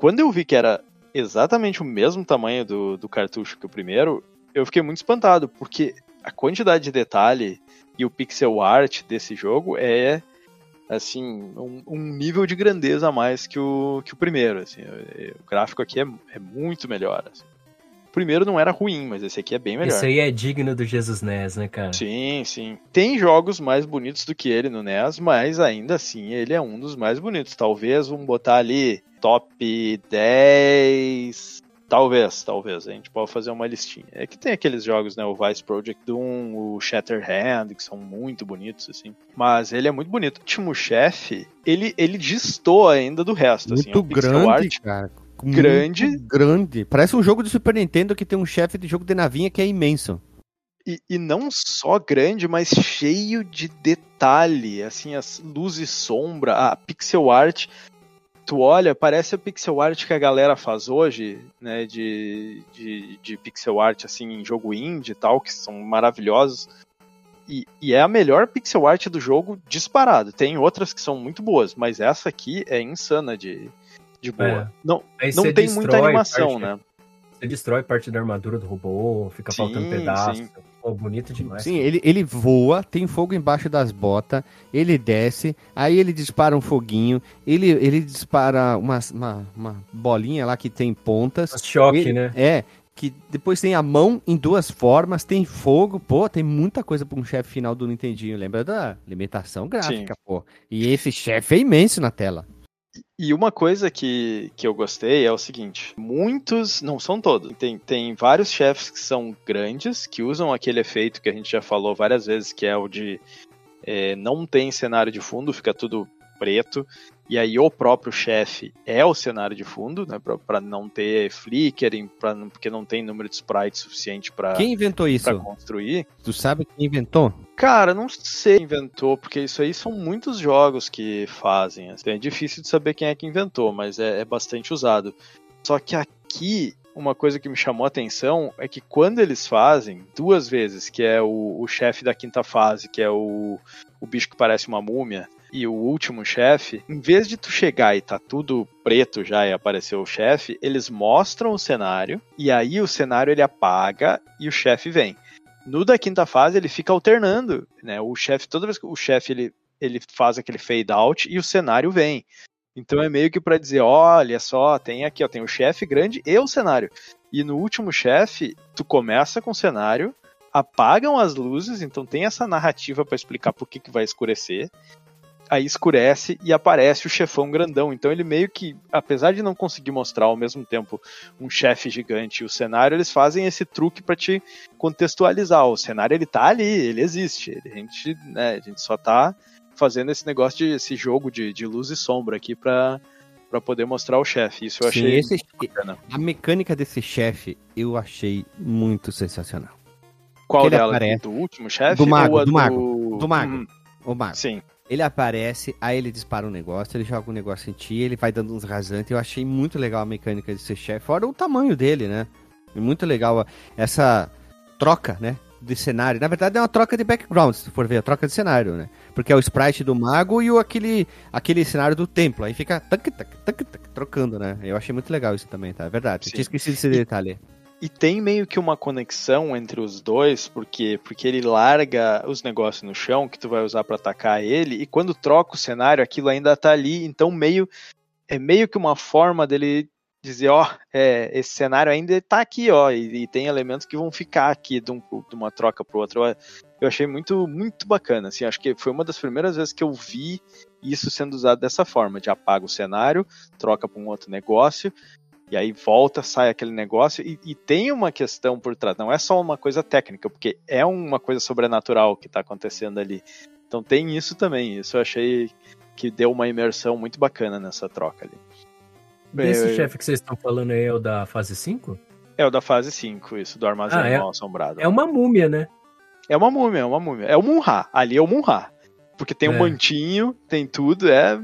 quando eu vi que era exatamente o mesmo tamanho do, do cartucho que o primeiro, eu fiquei muito espantado, porque a quantidade de detalhe e o pixel art desse jogo é assim um, um nível de grandeza a mais que o, que o primeiro. Assim, o gráfico aqui é, é muito melhor. assim. O primeiro não era ruim, mas esse aqui é bem melhor. Esse aí é digno do Jesus NES, né, cara? Sim, sim. Tem jogos mais bonitos do que ele no NES, mas ainda assim ele é um dos mais bonitos. Talvez vamos botar ali top 10. Talvez, talvez. A gente pode fazer uma listinha. É que tem aqueles jogos, né? O Vice Project Doom, o Shatterhand, que são muito bonitos, assim. Mas ele é muito bonito. O último chefe, ele, ele distou ainda do resto. assim. É Muito um pixel grande, art cara. Grande. Grande. Parece um jogo de Super Nintendo que tem um chefe de jogo de navinha que é imenso. E, e não só grande, mas cheio de detalhe, assim, as luz e sombra, a pixel art. Tu olha, parece a pixel art que a galera faz hoje, né, de, de, de pixel art, assim, em jogo indie e tal, que são maravilhosos. E, e é a melhor pixel art do jogo disparado. Tem outras que são muito boas, mas essa aqui é insana de, de boa. É. Não, Aí não tem muita animação, parte- né? Você destrói parte da armadura do robô, fica Sim, faltando pedaço. sim. Pô, bonito demais. Sim, ele, ele voa, tem fogo embaixo das botas, ele desce, aí ele dispara um foguinho, ele, ele dispara uma, uma, uma bolinha lá que tem pontas. Choque, Ele- né? É, que depois tem a mão em duas formas, tem fogo, pô, tem muita coisa pra um chefe final do Nintendinho. Lembra da limitação gráfica, pô. E esse chefe é imenso na tela. E uma coisa que, que eu gostei é o seguinte: muitos, não são todos, tem, tem vários chefes que são grandes, que usam aquele efeito que a gente já falou várias vezes, que é o de é, não tem cenário de fundo, fica tudo preto, e aí o próprio chefe é o cenário de fundo, né, pra, pra não ter flickering, pra, porque não tem número de sprites suficiente pra, Quem inventou pra isso? construir. Tu sabe quem inventou? Cara, não sei quem inventou, porque isso aí são muitos jogos que fazem. assim, É difícil de saber quem é que inventou, mas é, é bastante usado. Só que aqui, uma coisa que me chamou a atenção é que quando eles fazem, duas vezes, que é o, o chefe da quinta fase, que é o, o bicho que parece uma múmia, e o último chefe, em vez de tu chegar e tá tudo preto já e apareceu o chefe, eles mostram o cenário, e aí o cenário ele apaga e o chefe vem. No da quinta fase ele fica alternando, né? O chefe, toda vez que o chefe ele, ele faz aquele fade out e o cenário vem. Então é meio que pra dizer, olha só, tem aqui, ó, tem o chefe grande e o cenário. E no último chefe, tu começa com o cenário, apagam as luzes, então tem essa narrativa pra explicar por que que vai escurecer. Aí escurece e aparece o chefão grandão. Então ele meio que, apesar de não conseguir mostrar ao mesmo tempo um chefe gigante e o cenário, eles fazem esse truque pra te contextualizar. O cenário ele tá ali, ele existe. Ele- a, gente, né, a gente só tá fazendo esse negócio de esse jogo de, de luz e sombra aqui pra, pra poder mostrar o chefe. Isso eu Sim, achei esse- bacana. A mecânica desse chefe eu achei muito sensacional. Qual que ele dela? aparece- Do último chefe? Do mago, a do mago, do mago. Hum, O Mago. sim. Ele aparece, aí ele dispara um negócio, ele joga um negócio em ti, ele vai dando uns rasantes. Eu achei muito legal a mecânica de ser chefe, fora o tamanho dele, né? É muito legal essa troca, né? De cenário. Na verdade, é uma troca de background, se for ver, a troca de cenário, né? Porque é o sprite do mago e o, aquele, aquele cenário do templo. Aí fica tac, tac, tac, tac, trocando, né? Eu achei muito legal isso também, tá? É verdade. Eu tinha esquecido esse detalhe. E tem meio que uma conexão entre os dois, porque porque ele larga os negócios no chão que tu vai usar pra atacar ele, e quando troca o cenário, aquilo ainda tá ali, então meio é meio que uma forma dele dizer, ó, é, esse cenário ainda tá aqui, ó, e, e tem elementos que vão ficar aqui de, um- de uma troca pro outro. Eu, eu achei muito muito bacana, assim, acho que foi uma das primeiras vezes que eu vi isso sendo usado dessa forma, de apaga o cenário, troca para um outro negócio, e aí volta, sai aquele negócio, e, e tem uma questão por trás, não é só uma coisa técnica, porque é uma coisa sobrenatural que está acontecendo ali. Então tem isso também, isso eu achei que deu uma imersão muito bacana nessa troca ali. Esse É, chefe que vocês estão falando aí é o da fase 5? É o da fase 5, isso, do armazém Ah, é? mal assombrado. É uma múmia, né? É uma múmia, é uma múmia. É o Munra, ali é o Munra. Porque tem um É. mantinho, tem tudo, é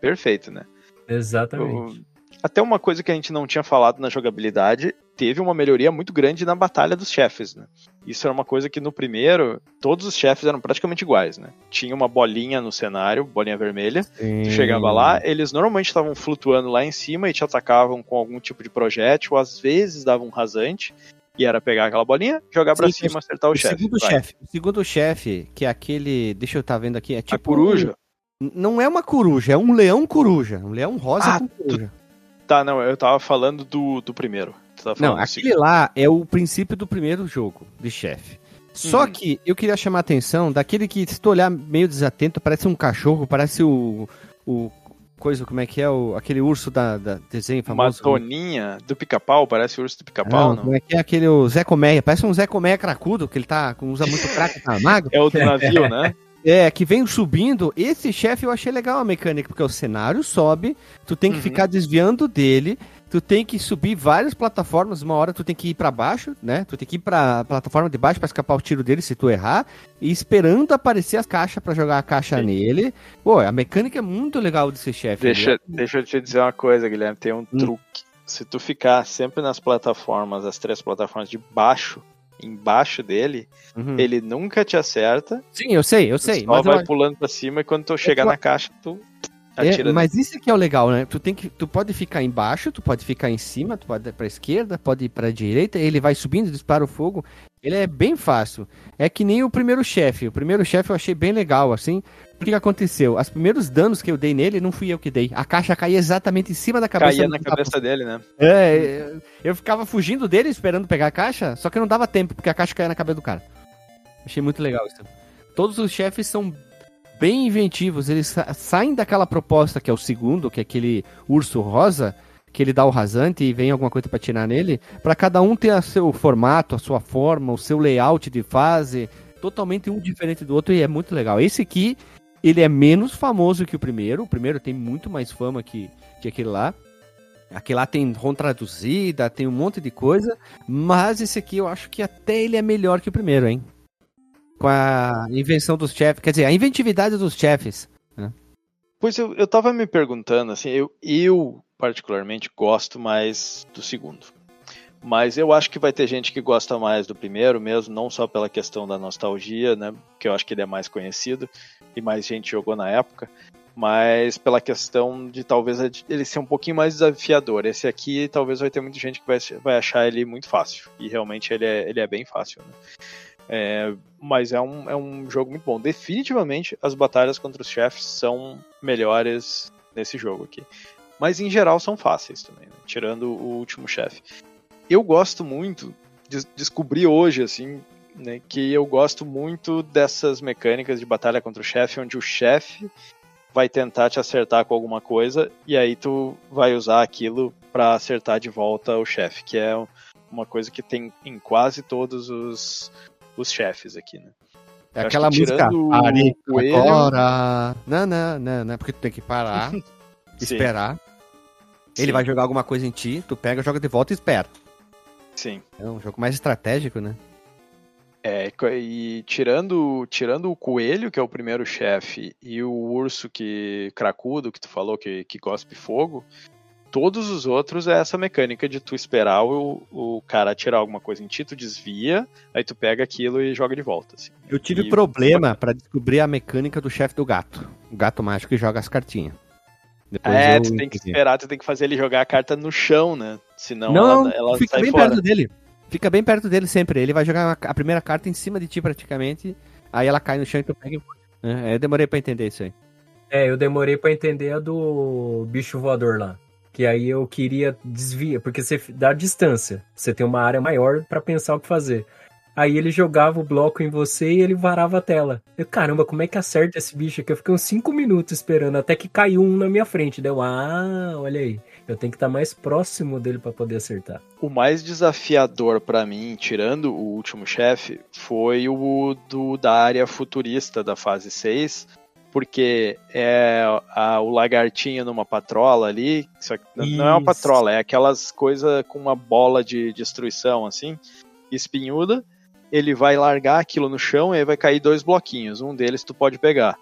perfeito, né? Exatamente. Até uma coisa que a gente não tinha falado na jogabilidade, teve uma melhoria muito grande na batalha dos chefes, né? Isso era uma coisa que no primeiro, todos os chefes eram praticamente iguais, né? Tinha uma bolinha no cenário, bolinha vermelha, tu chegava lá, eles normalmente estavam flutuando lá em cima e te atacavam com algum tipo de projétil, às vezes davam um rasante, e era pegar aquela bolinha, jogar pra Sim, cima, acertar o, O chefe. segundo Vai. chefe, o segundo chefe, que é aquele, deixa eu estar vendo aqui, é tipo A coruja. um- não é uma coruja, é um leão coruja, um leão rosa Ah, com coruja. Tá, não, eu tava falando do, do primeiro. Não, aquele lá é o princípio do primeiro jogo de chefe. Só Uhum. que eu queria chamar a atenção daquele que, se tu olhar meio desatento, parece um cachorro, parece o. o coisa, como é que é? O, aquele urso da, da desenho Uma famoso. toninha do pica-pau, parece o urso do pica-pau, não, não? como é que é aquele o Zé Colmeia? Parece um Zé Colmeia cracudo, que ele tá, usa muito crack, tá magro. É o do navio, né? É, que vem subindo. Esse chefe eu achei legal a mecânica, porque o cenário sobe, tu tem que Uhum. ficar desviando dele, tu tem que subir várias plataformas, uma hora tu tem que ir pra baixo, né? Tu tem que ir pra plataforma de baixo pra escapar o tiro dele se tu errar, e esperando aparecer as caixas pra jogar a caixa Sim. nele. Pô, a mecânica é muito legal desse chefe. Deixa, deixa eu te dizer uma coisa, Guilherme. Tem um Hum. truque. Se tu ficar sempre nas plataformas, as três plataformas de baixo, embaixo dele, Uhum. ele nunca te acerta. Sim, eu sei, eu sei. Só Mas, vai eu- pulando pra cima e quando tu chegar eu- na caixa, tu é, atira. mas isso aqui é o legal, né? Tu, tem que, tu pode ficar embaixo, tu pode ficar em cima, tu pode ir pra esquerda, pode ir pra direita, ele vai subindo, dispara o fogo. Ele é bem fácil. É que nem o primeiro chefe. O primeiro chefe eu achei bem legal, assim. O que, que aconteceu? Os primeiros danos que eu dei nele não fui eu que dei. A caixa caía exatamente em cima da cabeça Caía na cabeça dele, né? É, eu ficava fugindo dele, esperando pegar a caixa, só que não dava tempo, porque a caixa caía na cabeça do cara. Achei muito legal isso. Todos os chefes são bem inventivos, eles sa- saem daquela proposta que é o segundo, que é aquele urso rosa, que ele dá o rasante e vem alguma coisa pra tirar nele, pra cada um ter o seu formato, a sua forma, o seu layout de fase, totalmente um diferente do outro e é muito legal. Esse aqui, ele é menos famoso que o primeiro, o primeiro tem muito mais fama que, que aquele lá. Aquele lá tem ROM traduzida, tem um monte de coisa, mas esse aqui eu acho que até ele é melhor que o primeiro, hein? Com a invenção dos chefes, quer dizer, a inventividade dos chefes. né? Pois eu, eu tava me perguntando, assim, eu, eu particularmente gosto mais do segundo. Mas eu acho que vai ter gente que gosta mais do primeiro mesmo, não só pela questão da nostalgia, né? Que eu acho que ele é mais conhecido e mais gente jogou na época, mas pela questão de talvez ele ser um pouquinho mais desafiador. Esse aqui talvez vai ter muita gente que vai, vai achar ele muito fácil. E realmente ele é, ele é bem fácil, né? É, mas é um, é um jogo muito bom. Definitivamente as batalhas contra os chefes são melhores nesse jogo aqui. Mas em geral são fáceis também, né? tirando o último chefe. Eu gosto muito, de descobri hoje assim, né, que eu gosto muito dessas mecânicas de batalha contra o chefe, onde o chefe vai tentar te acertar com alguma coisa e aí tu vai usar aquilo para acertar de volta o chefe, que é uma coisa que tem em quase todos os, os chefes aqui, né? É Eu aquela que música. Pare coelho- agora. Não, não, não, não, porque tu tem que parar, esperar. Ele Sim. vai jogar alguma coisa em ti, tu pega, joga de volta e espera. Sim. É um jogo mais estratégico, né? É, e tirando, tirando o coelho, que é o primeiro chefe, e o urso que cracudo, que tu falou que, que cospe fogo, todos os outros é essa mecânica de tu esperar o, o cara atirar alguma coisa em ti, tu desvia, aí tu pega aquilo e joga de volta. assim. Eu tive E- problema pra descobrir a mecânica do chefe do gato. O gato mágico que joga as cartinhas. Depois É, eu tu tem que esperar, tu tem que fazer ele jogar a carta no chão, né? Senão Não, ela, ela fica sai bem fora. perto dele. Fica bem perto dele sempre. Ele vai jogar a primeira carta em cima de ti praticamente. Aí ela cai no chão e tu pega e... É, eu demorei pra entender isso aí. É, eu demorei pra entender a do bicho voador lá. Que aí eu queria desviar, porque você dá distância. Você tem uma área maior pra pensar o que fazer. Aí ele jogava o bloco em você e ele varava a tela. Eu, caramba, como é que acerta esse bicho aqui? Eu fiquei uns 5 minutos esperando, até que caiu um na minha frente. Deu, ah, olha aí. Eu tenho que estar mais próximo dele pra poder acertar. O mais desafiador pra mim, tirando o último chefe, foi o do da área futurista da fase 6, porque é a- o lagartinho numa patrola ali, só que n- não é uma Isso. patrola, é aquelas coisas com uma bola de destruição assim, espinhuda. Ele vai largar aquilo no chão e aí vai cair dois bloquinhos, um deles tu pode pegar.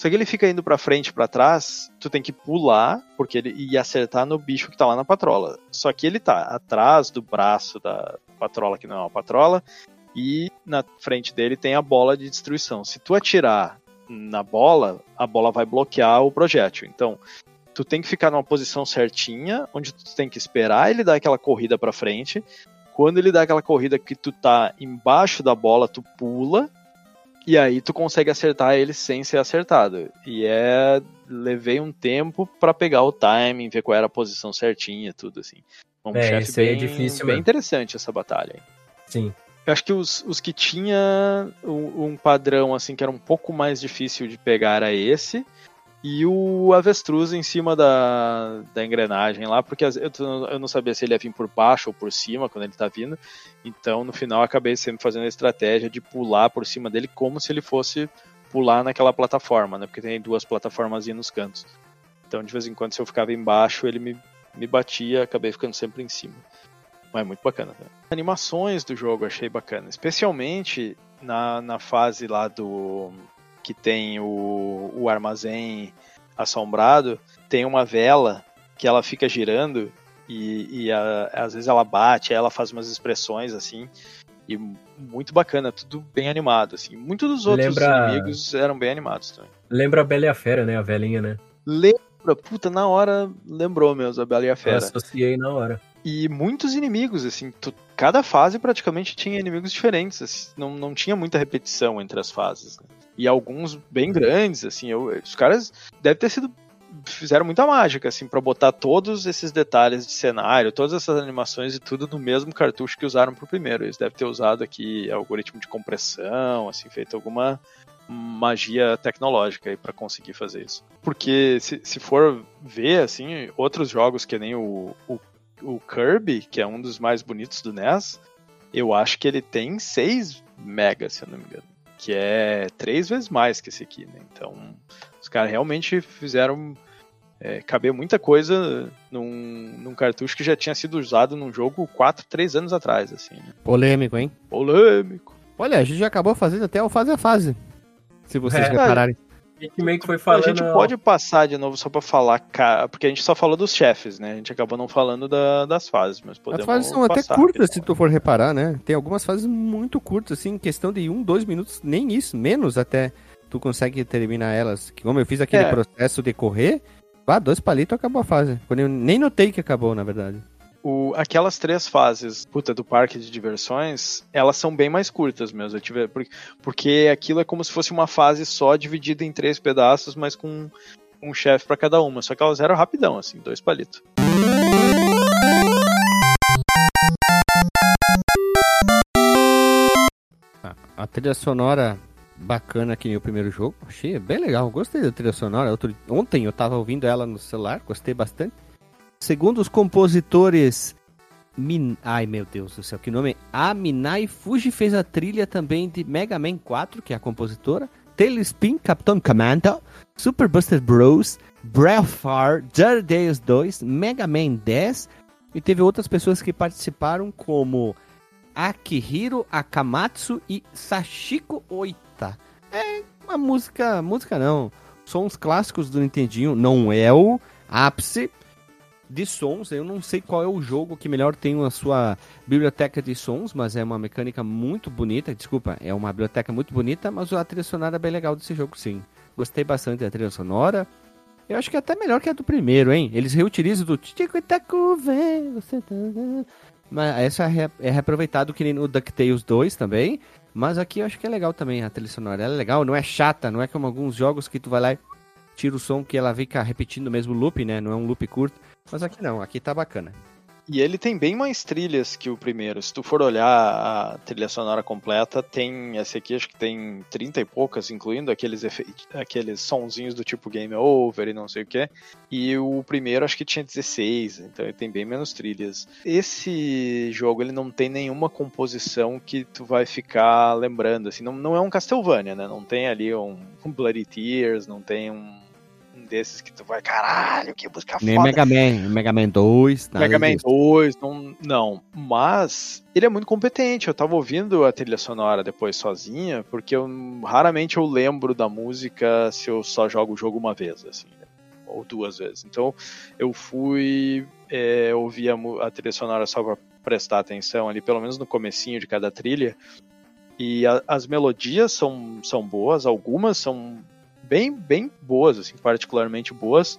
Só que ele fica indo pra frente pra trás, tu tem que pular, porque ele e acertar no bicho que tá lá na patrola. Só que ele tá atrás do braço da patrola, que não é uma patrola, e na frente dele tem a bola de destruição. Se tu atirar na bola, a bola vai bloquear o projétil. Então, tu tem que ficar numa posição certinha, onde tu tem que esperar ele dar aquela corrida pra frente. Quando ele dá aquela corrida que tu tá embaixo da bola, tu pula e aí tu consegue acertar ele sem ser acertado. E é. Levei um tempo pra pegar o timing, ver qual era a posição certinha, tudo assim. Um É, chefe isso é bem, difícil bem interessante essa batalha. aí. Sim. Eu acho que os, os que tinha um, um padrão assim que era um pouco mais difícil de pegar era esse. E o avestruz em cima da, da engrenagem lá, porque eu, não sabia se ele ia vir por baixo ou por cima quando ele tá vindo. Então no final acabei sempre fazendo a estratégia de pular por cima dele como se ele fosse pular naquela plataforma, né? Porque tem duas plataformas nos cantos. Então de vez em quando se eu ficava embaixo ele me, me batia, acabei ficando sempre em cima. Mas é muito bacana. Né? Animações do jogo achei bacana, especialmente na, na fase lá do que tem o, o armazém assombrado, tem uma vela que ela fica girando e, e a- às vezes ela bate, ela faz umas expressões assim. E muito bacana, tudo bem animado, assim. Muitos dos outros Lembra- inimigos eram bem animados também. Lembra a Bela e a Fera, né? A velhinha, né? Lembra, puta, na hora lembrou mesmo a Bela e a Eu Fera. associei na hora. E muitos inimigos, assim, tu- cada fase praticamente tinha inimigos diferentes, assim, não, não tinha muita repetição entre as fases. né? E alguns bem grandes, assim, eu- os caras devem ter sido fizeram muita mágica, assim, pra botar todos esses detalhes de cenário, todas essas animações e tudo no mesmo cartucho que usaram pro primeiro. Eles devem ter usado aqui algoritmo de compressão, assim, feito alguma magia tecnológica aí para conseguir fazer isso. Porque se, se for ver, assim, outros jogos que nem o, o, o Kirby, que é um dos mais bonitos do NES, eu acho que ele tem 6 megas, se eu não me engano. Que é três vezes mais que esse aqui, né? Então, os caras realmente fizeram é, caber muita coisa num, num cartucho que já tinha sido usado num jogo 4, 3 anos atrás, assim, né? Polêmico, hein? Polêmico. Olha, a gente já acabou fazendo até o fase a fase. Se vocês É. repararem. A gente meio que foi A falando. gente pode passar de novo só pra falar, ca- porque a gente só falou dos chefes, né? A gente acabou não falando da- das fases, mas podemos As fases são até curtas, se tu for reparar, né? Tem algumas fases muito curtas, assim, em questão de um, dois minutos, nem isso, menos até tu consegue terminar elas. Como eu fiz aquele É. processo de correr, ah, dois palitos acabou a fase. Quando eu nem notei que acabou, na verdade. O, aquelas três fases, puta, do parque de diversões, elas são bem mais curtas mesmo. Eu tive, porque, porque aquilo é como se fosse uma fase só dividida em três pedaços, mas com um chefe pra cada uma. Só que elas eram rapidão, assim, dois palitos. A trilha sonora bacana que nem o primeiro jogo. Achei bem legal. Gostei da trilha sonora. Outro- Ontem eu tava ouvindo ela no celular, gostei bastante. Segundo os compositores. Min... Ai meu Deus do céu, que nome? A Minai Fuji fez a trilha também de Mega Man 4, que é a compositora. Tailspin, Captain Commando, Super Buster Bros, Breath of Fire, Dirty Days 2, Mega Man 10. E teve outras pessoas que participaram, como Akihiro Akamatsu e Sashiko Oita. É uma música, música não, sons clássicos do Nintendinho, não é o ápice de sons, eu não sei qual é o jogo que melhor tem a sua biblioteca de sons, mas é uma mecânica muito bonita, desculpa, é uma biblioteca muito bonita, mas a trilha sonora é bem legal desse jogo sim. Gostei bastante da trilha sonora. Eu acho que é até melhor que a do primeiro, hein? Eles reutilizam do Tico Taco, vem, você tá... Mas essa é, é reaproveitado que nem no DuckTales 2 também. Mas aqui eu acho que é legal também a trilha sonora. Ela é legal, não é chata, não é como alguns jogos que tu vai lá e tira o som que ela fica repetindo o mesmo loop, né? Não é um loop curto. Mas aqui não, aqui tá bacana. E ele tem bem mais trilhas que o primeiro. Se tu for olhar a trilha sonora completa, tem esse aqui acho que tem 30 e poucas, incluindo aqueles efeitos, aqueles sonzinhos do tipo game over e não sei o que. E o primeiro acho que tinha 16, então ele tem bem menos trilhas. Esse jogo ele não tem nenhuma composição que tu vai ficar lembrando, assim, não, não é um Castlevania, né? Não tem ali um, um Bloody Tears, não tem um, um desses que tu vai, caralho, que música Nem foda. Mega Man, Mega Man 2, nada Mega Man disso. 2, não, não. Mas ele é muito competente. Eu tava ouvindo a trilha sonora depois sozinha, porque eu raramente eu lembro da música se eu só jogo o jogo uma vez, assim, né? ou duas vezes. Então eu fui é, ouvir a, a trilha sonora só pra prestar atenção ali, pelo menos no comecinho de cada trilha. E a- as melodias são, são boas, algumas são bem, bem boas, assim, particularmente boas.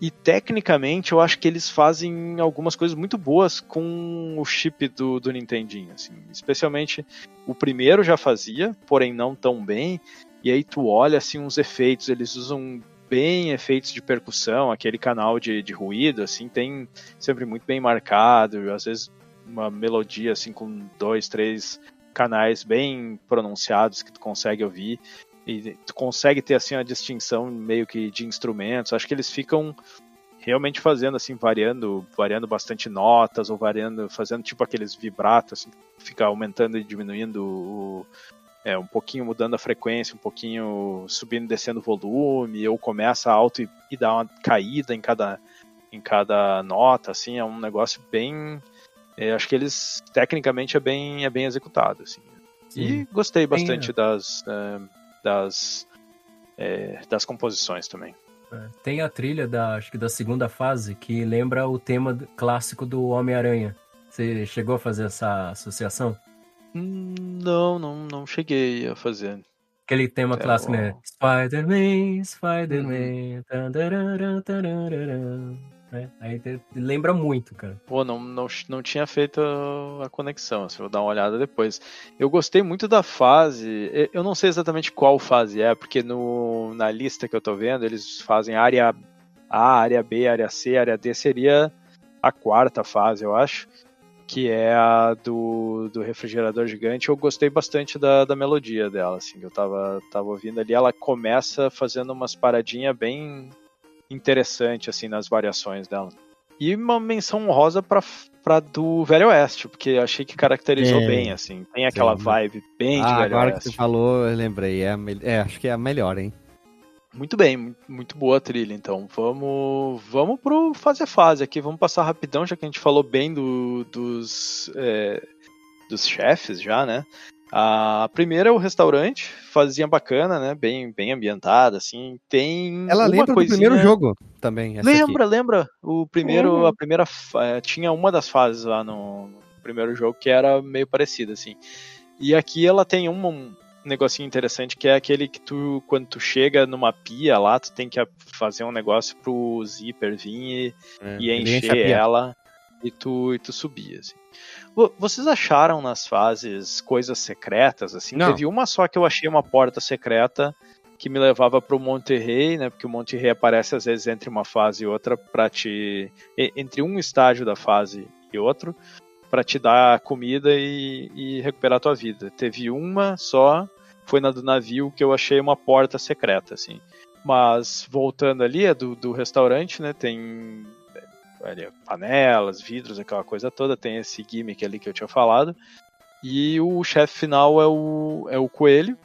E tecnicamente eu acho que eles fazem algumas coisas muito boas com o chip do, do Nintendinho, assim. Especialmente o primeiro já fazia, porém não tão bem. E aí tu olha assim uns efeitos, eles usam bem efeitos de percussão, aquele canal de, de ruído, assim, tem sempre muito bem marcado, às vezes uma melodia assim com dois, três canais bem pronunciados que tu consegue ouvir e tu consegue ter assim a distinção meio que de instrumentos. Acho que eles ficam realmente fazendo assim variando, variando bastante notas ou variando, fazendo tipo aqueles vibratos, assim, fica aumentando e diminuindo o é, um pouquinho mudando a frequência, um pouquinho subindo e descendo o volume, ou começa alto e, e dá uma caída em cada, em cada nota, assim, é um negócio bem. é, acho que eles tecnicamente é bem, é bem executado, assim. E gostei bastante das, é, das, é, das composições também. É, Tem a trilha da, acho que da segunda fase que lembra o tema clássico do Homem-Aranha. Você chegou a fazer essa associação? Não, não, não cheguei a fazer. Aquele tema É, clássico, ó. né? Spider-Man, Uhum. Spider-Man. tararara, né? Aí lembra muito, cara. Pô, não, não, não tinha feito a conexão, assim, vou dar uma olhada depois. Eu gostei muito da fase, eu não sei exatamente qual fase é, porque no, na lista que eu tô vendo, eles fazem área A, área B, área C, área D seria a quarta fase, eu acho, que é a do, do refrigerador gigante. Eu gostei bastante da, da melodia dela, assim, eu tava, tava ouvindo ali. Ela começa fazendo umas paradinhas bem interessante assim nas variações dela. E uma menção honrosa pra, pra do Velho Oeste, porque eu achei que caracterizou É. bem, assim. Tem aquela Sim. vibe bem de Ah, Velho agora que Oeste. você falou, eu lembrei. É, é, acho que é a melhor, hein? Muito bem, mu- muito boa a trilha, então. Vamos vamos pro fase a fase aqui, vamos passar rapidão, já que a gente falou bem do, dos, é, dos chefes já, né? A primeira é o restaurante, fazia bacana, né? Bem, bem ambientada, assim. Tem Ela lembra do coisinha... primeiro jogo também. essa aqui. Lembra, lembra? O primeiro, Uhum. a primeira, eh, tinha uma das fases lá no, primeiro jogo que era meio parecida, assim. E aqui ela tem um, um negocinho interessante que é aquele que tu, quando tu chega numa pia lá, tu tem que fazer um negócio pro zíper vir É, e, e enche a encher ela e tu, e tu subir, assim. Vo- Vocês acharam nas fases coisas secretas, assim? Não. Teve uma só que eu achei uma porta secreta que me levava pro Monterrey, né? Porque o Monterrey aparece às vezes entre uma fase e outra para te entre um estágio da fase e outro para te dar comida e, e recuperar tua vida. Teve uma só, foi na do navio que eu achei uma porta secreta, assim. Mas voltando ali, é do, do restaurante, né? Tem panelas, vidros, aquela coisa toda. Tem esse gimmick ali que eu tinha falado. E o chefe final é o, é o coelho,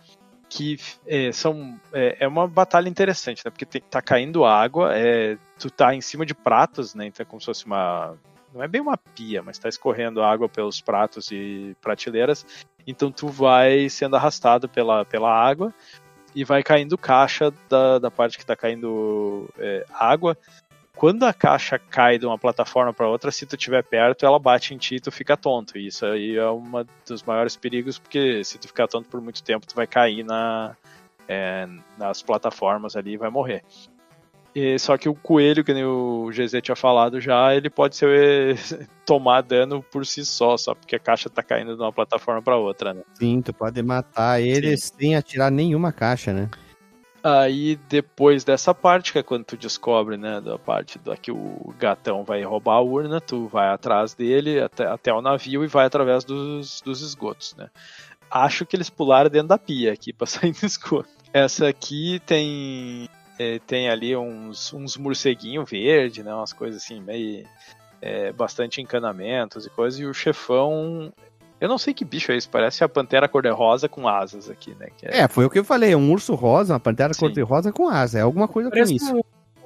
que é, são, é, é uma batalha interessante, né? Porque tem, tá caindo água, é, tu tá em cima de pratos, né? Então é como se fosse uma. Não é bem uma pia, mas tá escorrendo água pelos pratos e prateleiras. Então tu vai sendo arrastado pela, pela água e vai caindo caixa da, da parte que tá caindo é, água. Quando a caixa cai de uma plataforma para outra, se tu estiver perto, ela bate em ti e tu fica tonto. E isso aí é um dos maiores perigos, porque se tu ficar tonto por muito tempo, tu vai cair na, é, nas plataformas ali e vai morrer. E, só que o coelho, que nem o GZ tinha falado já, ele pode ser tomar dano por si só, só porque a caixa tá caindo de uma plataforma para outra, né? Sim, tu pode matar ele sem atirar nenhuma caixa, né? Aí depois dessa parte, que é quando tu descobre, né, da parte da que o gatão vai roubar a urna, tu vai atrás dele até, até o navio e vai através dos, dos esgotos, né. Acho que eles pularam dentro da pia aqui pra sair do esgoto. Essa aqui tem é, tem ali uns, uns morceguinho verde, né, umas coisas assim, meio é, bastante encanamentos e coisas, e o chefão eu não sei que bicho é isso, parece a pantera cor-de-rosa com asas aqui, né? que É, foi o que eu falei, um urso rosa, uma pantera cor-de-rosa com asa, é alguma coisa Parece com isso.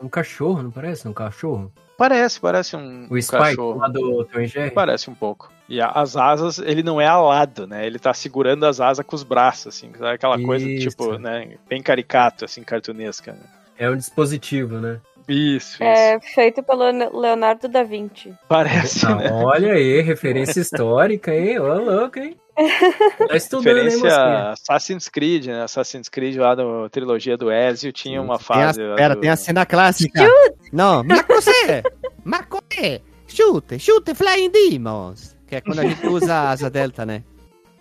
um, um cachorro, não parece? Um cachorro? Parece, parece um, O um Spike cachorro. lá do Tom? Parece um pouco. E a- as asas, ele não é alado, né? Ele tá segurando as asas com os braços, assim. Sabe aquela coisa, Isso. tipo, né? Bem caricato, assim, cartunesca. Né? É um dispositivo, né? Isso, isso. É feito pelo Leonardo da Vinci. Parece, Ah, né? olha aí, referência histórica, hein? Ô, louco, hein? Tá estudando, Referência a Assassin's Creed, né? Assassin's Creed lá na trilogia do Ezio tinha uma Tem a, fase. lá pera, do- tem a cena clássica. Não, Macosé! Macosé! Chute, chute Flying Demons! Que é quando a gente usa a asa delta, né?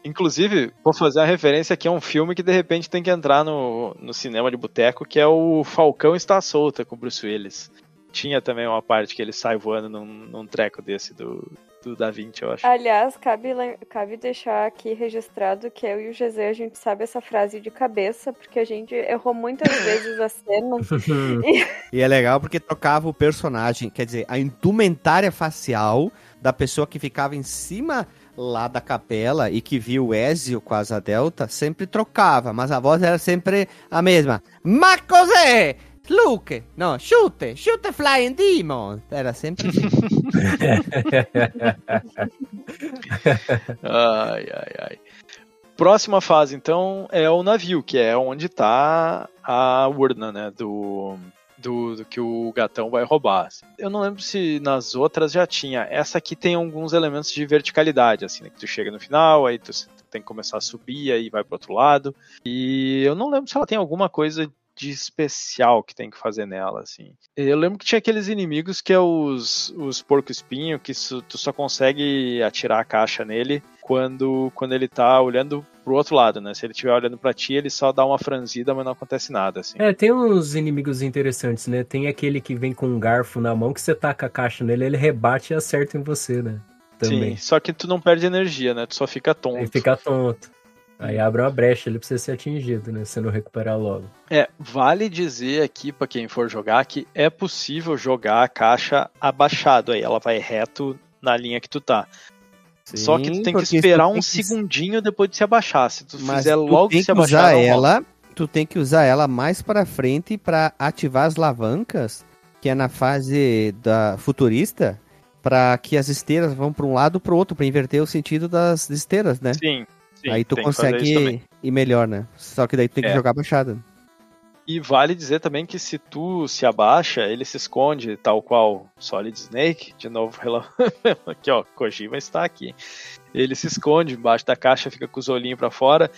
Inclusive, vou fazer uma referência aqui a um filme que de repente tem que entrar no, no cinema de boteco, que é o Falcão Está Solta com o Bruce Willis. Tinha também uma parte que ele sai voando num, num treco desse do, do Da Vinci, eu acho. Aliás, cabe, cabe deixar aqui registrado que eu e o GZ a gente sabe essa frase de cabeça, porque a gente errou muitas vezes a cena. E é legal porque trocava o personagem, quer dizer, a indumentária facial da pessoa que ficava em cima lá da capela e que viu o Ezio com a delta, sempre trocava, mas a voz era sempre a mesma. Macosé! Luke! Não, chute! Chute Flying Demon! Era sempre assim. Ai, ai, ai. Próxima fase, então, é o navio, que é onde tá a urna, né, do, do, do que o gatão vai roubar. assim. Eu não lembro se nas outras já tinha. Essa aqui tem alguns elementos de verticalidade, assim, né? Que tu chega no final, aí tu tem que começar a subir, aí vai pro outro lado. E eu não lembro se ela tem alguma coisa de especial que tem que fazer nela, assim. Eu lembro que tinha aqueles inimigos que é os, os porco-espinho, que tu só consegue atirar a caixa nele quando, quando ele tá olhando pro outro lado, né? Se ele estiver olhando pra ti, ele só dá uma franzida, mas não acontece nada, assim. É, tem uns inimigos interessantes, né? Tem aquele que vem com um garfo na mão que você taca a caixa nele, ele rebate e acerta em você, né? Também. Sim, só que tu não perde energia, né? Tu só fica tonto. Aí fica tonto. Aí abre uma brecha ali pra você ser atingido, né? Se não recuperar logo. É, vale dizer aqui pra quem for jogar que é possível jogar a caixa abaixado aí, ela vai reto na linha que tu tá. Só que tu Sim, tem que esperar um que- segundinho depois de se abaixar. Se tu Mas fizer tu logo tem se que abaixar, usar rola. ela, tu tem que usar ela mais pra frente pra ativar as alavancas, que é na fase da futurista, pra que as esteiras vão pra um lado pro outro, pra inverter o sentido das esteiras, né? Sim, sim, Aí tu consegue ir melhor, né? Só que daí tu tem que É. jogar baixada. E vale dizer também que se tu se abaixa, ele se esconde, tal qual Solid Snake. De novo, rela- aqui ó, Kojima está aqui. Ele se esconde embaixo da caixa, fica com os olhinhos pra fora.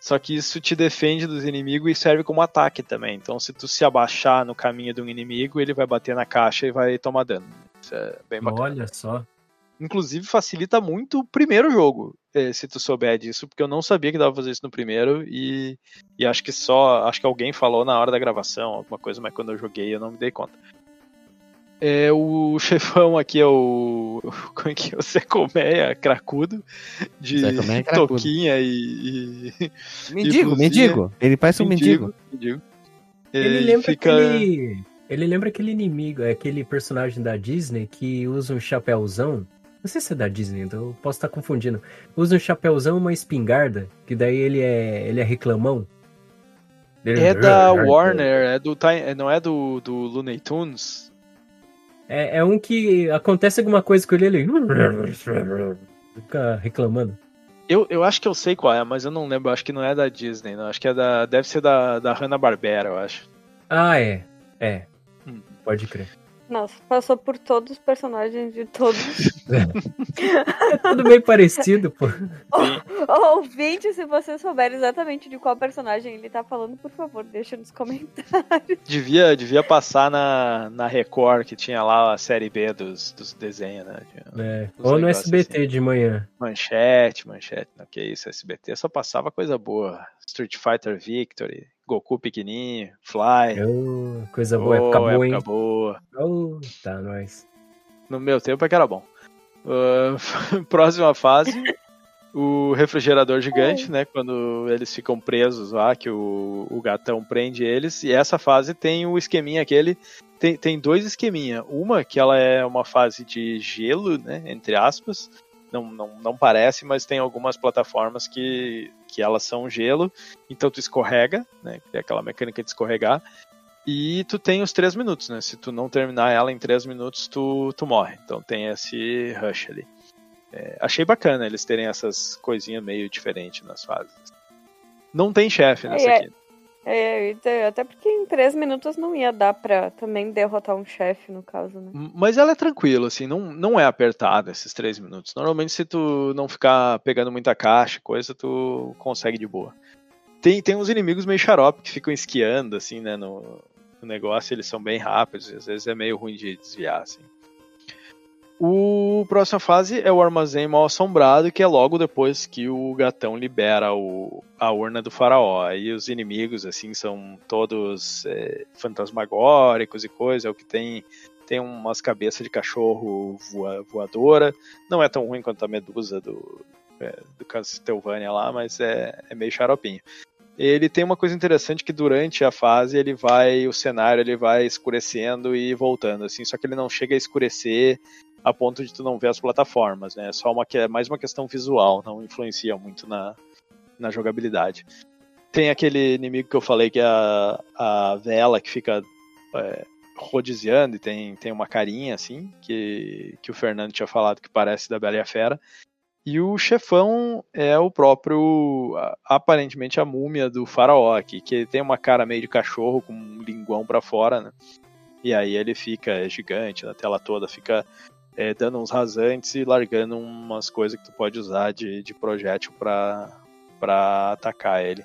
Só que isso te defende dos inimigos e serve como ataque também. Então, se tu se abaixar no caminho de um inimigo, ele vai bater na caixa e vai tomar dano. Isso é bem bacana. Olha só. Inclusive, facilita muito o primeiro jogo, eh, se tu souber disso, porque eu não sabia que dava pra fazer isso no primeiro e, e acho que só. Acho que alguém falou na hora da gravação, alguma coisa, mas quando eu joguei eu não me dei conta. É, o chefão aqui é o. Como é que é? O Zé Colmeia cracudo, de Colmeia cracudo. toquinha e. e- Mendigo, blusinha. mendigo. Ele parece um mendigo. mendigo. Ele Eh, lembra fica. aquele. Ele lembra aquele inimigo, é aquele personagem da Disney que usa um chapéuzão. Não sei se é da Disney, então eu posso estar confundindo. Usa um chapéuzão e uma espingarda, que daí ele é. ele é reclamão. Ele- É da Warner, é do, não é do, do Looney Tunes? É, é um que acontece alguma coisa com ele, ele. Fica reclamando. Eu, eu acho que eu sei qual é, mas eu não lembro. Acho que não é da Disney, não. Acho que é da. Deve ser da, da Hanna-Barbera, eu acho. Ah, é. É. Hum. Pode crer. Nossa, passou por todos os personagens de todos. É tudo meio parecido, pô. Ô, Ouvinte, se você souber exatamente de qual personagem ele tá falando, por favor, deixa nos comentários. Devia, devia passar na, na Record, que tinha lá a série B dos, dos desenhos, né? É. Ou no SBT assim. de manhã. Manchete, manchete. Não, que isso, SBT só passava coisa boa. Street Fighter Victory, Goku pequenininho, Fly. Ô, coisa boa, Ô, época boa, hein? época boa. Ô, tá, nós. No meu tempo é que era bom. Ah, próxima fase, o refrigerador gigante, né? Quando eles ficam presos lá, que o, o gatão prende eles. E essa fase tem o esqueminha aquele. Tem, tem dois esqueminha. Uma que ela é uma fase de gelo, né? Entre aspas. Não, não, não parece, mas tem algumas plataformas que, que elas são gelo. Então tu escorrega, né? Tem aquela mecânica de escorregar. E tu tem os três minutos, né? Se tu não terminar ela em três minutos, tu, tu morre. Então tem esse rush ali. É, achei bacana eles terem essas coisinhas meio diferentes nas fases. Não tem chefe nessa É, aqui. É, então, até porque em três minutos não ia dar pra também derrotar um chefe, no caso, né? Mas ela é tranquila, assim, não, não é apertada esses três minutos. Normalmente, se tu não ficar pegando muita caixa, coisa, tu consegue de boa. Tem, tem uns inimigos meio xarope que ficam esquiando, assim, né, no, no negócio, eles são bem rápidos, e às vezes é meio ruim de desviar, assim. O próxima fase é o armazém mal assombrado, que é logo depois que o gatão libera o, a urna do faraó. Aí os inimigos, assim, são todos é, fantasmagóricos e coisa, é o que tem tem umas cabeças de cachorro voa- voadora. Não é tão ruim quanto a medusa do, é, do Castlevania lá, mas é, é meio xaropinho. Ele tem uma coisa interessante que durante a fase ele vai, o cenário ele vai escurecendo e voltando, assim, só que ele não chega a escurecer a ponto de tu não ver as plataformas, né? É só uma que é mais uma questão visual, não influencia muito na, na jogabilidade. Tem aquele inimigo que eu falei que é a, a vela que fica é, rodiziando e tem, tem uma carinha assim, que, que o Fernando tinha falado que parece da Bela e a Fera. E o chefão é o próprio, aparentemente a múmia do faraó aqui, que tem uma cara meio de cachorro com um linguão pra fora, né? E aí ele fica gigante na tela toda, fica é, dando uns rasantes e largando umas coisas que tu pode usar de, de projétil pra, pra atacar ele.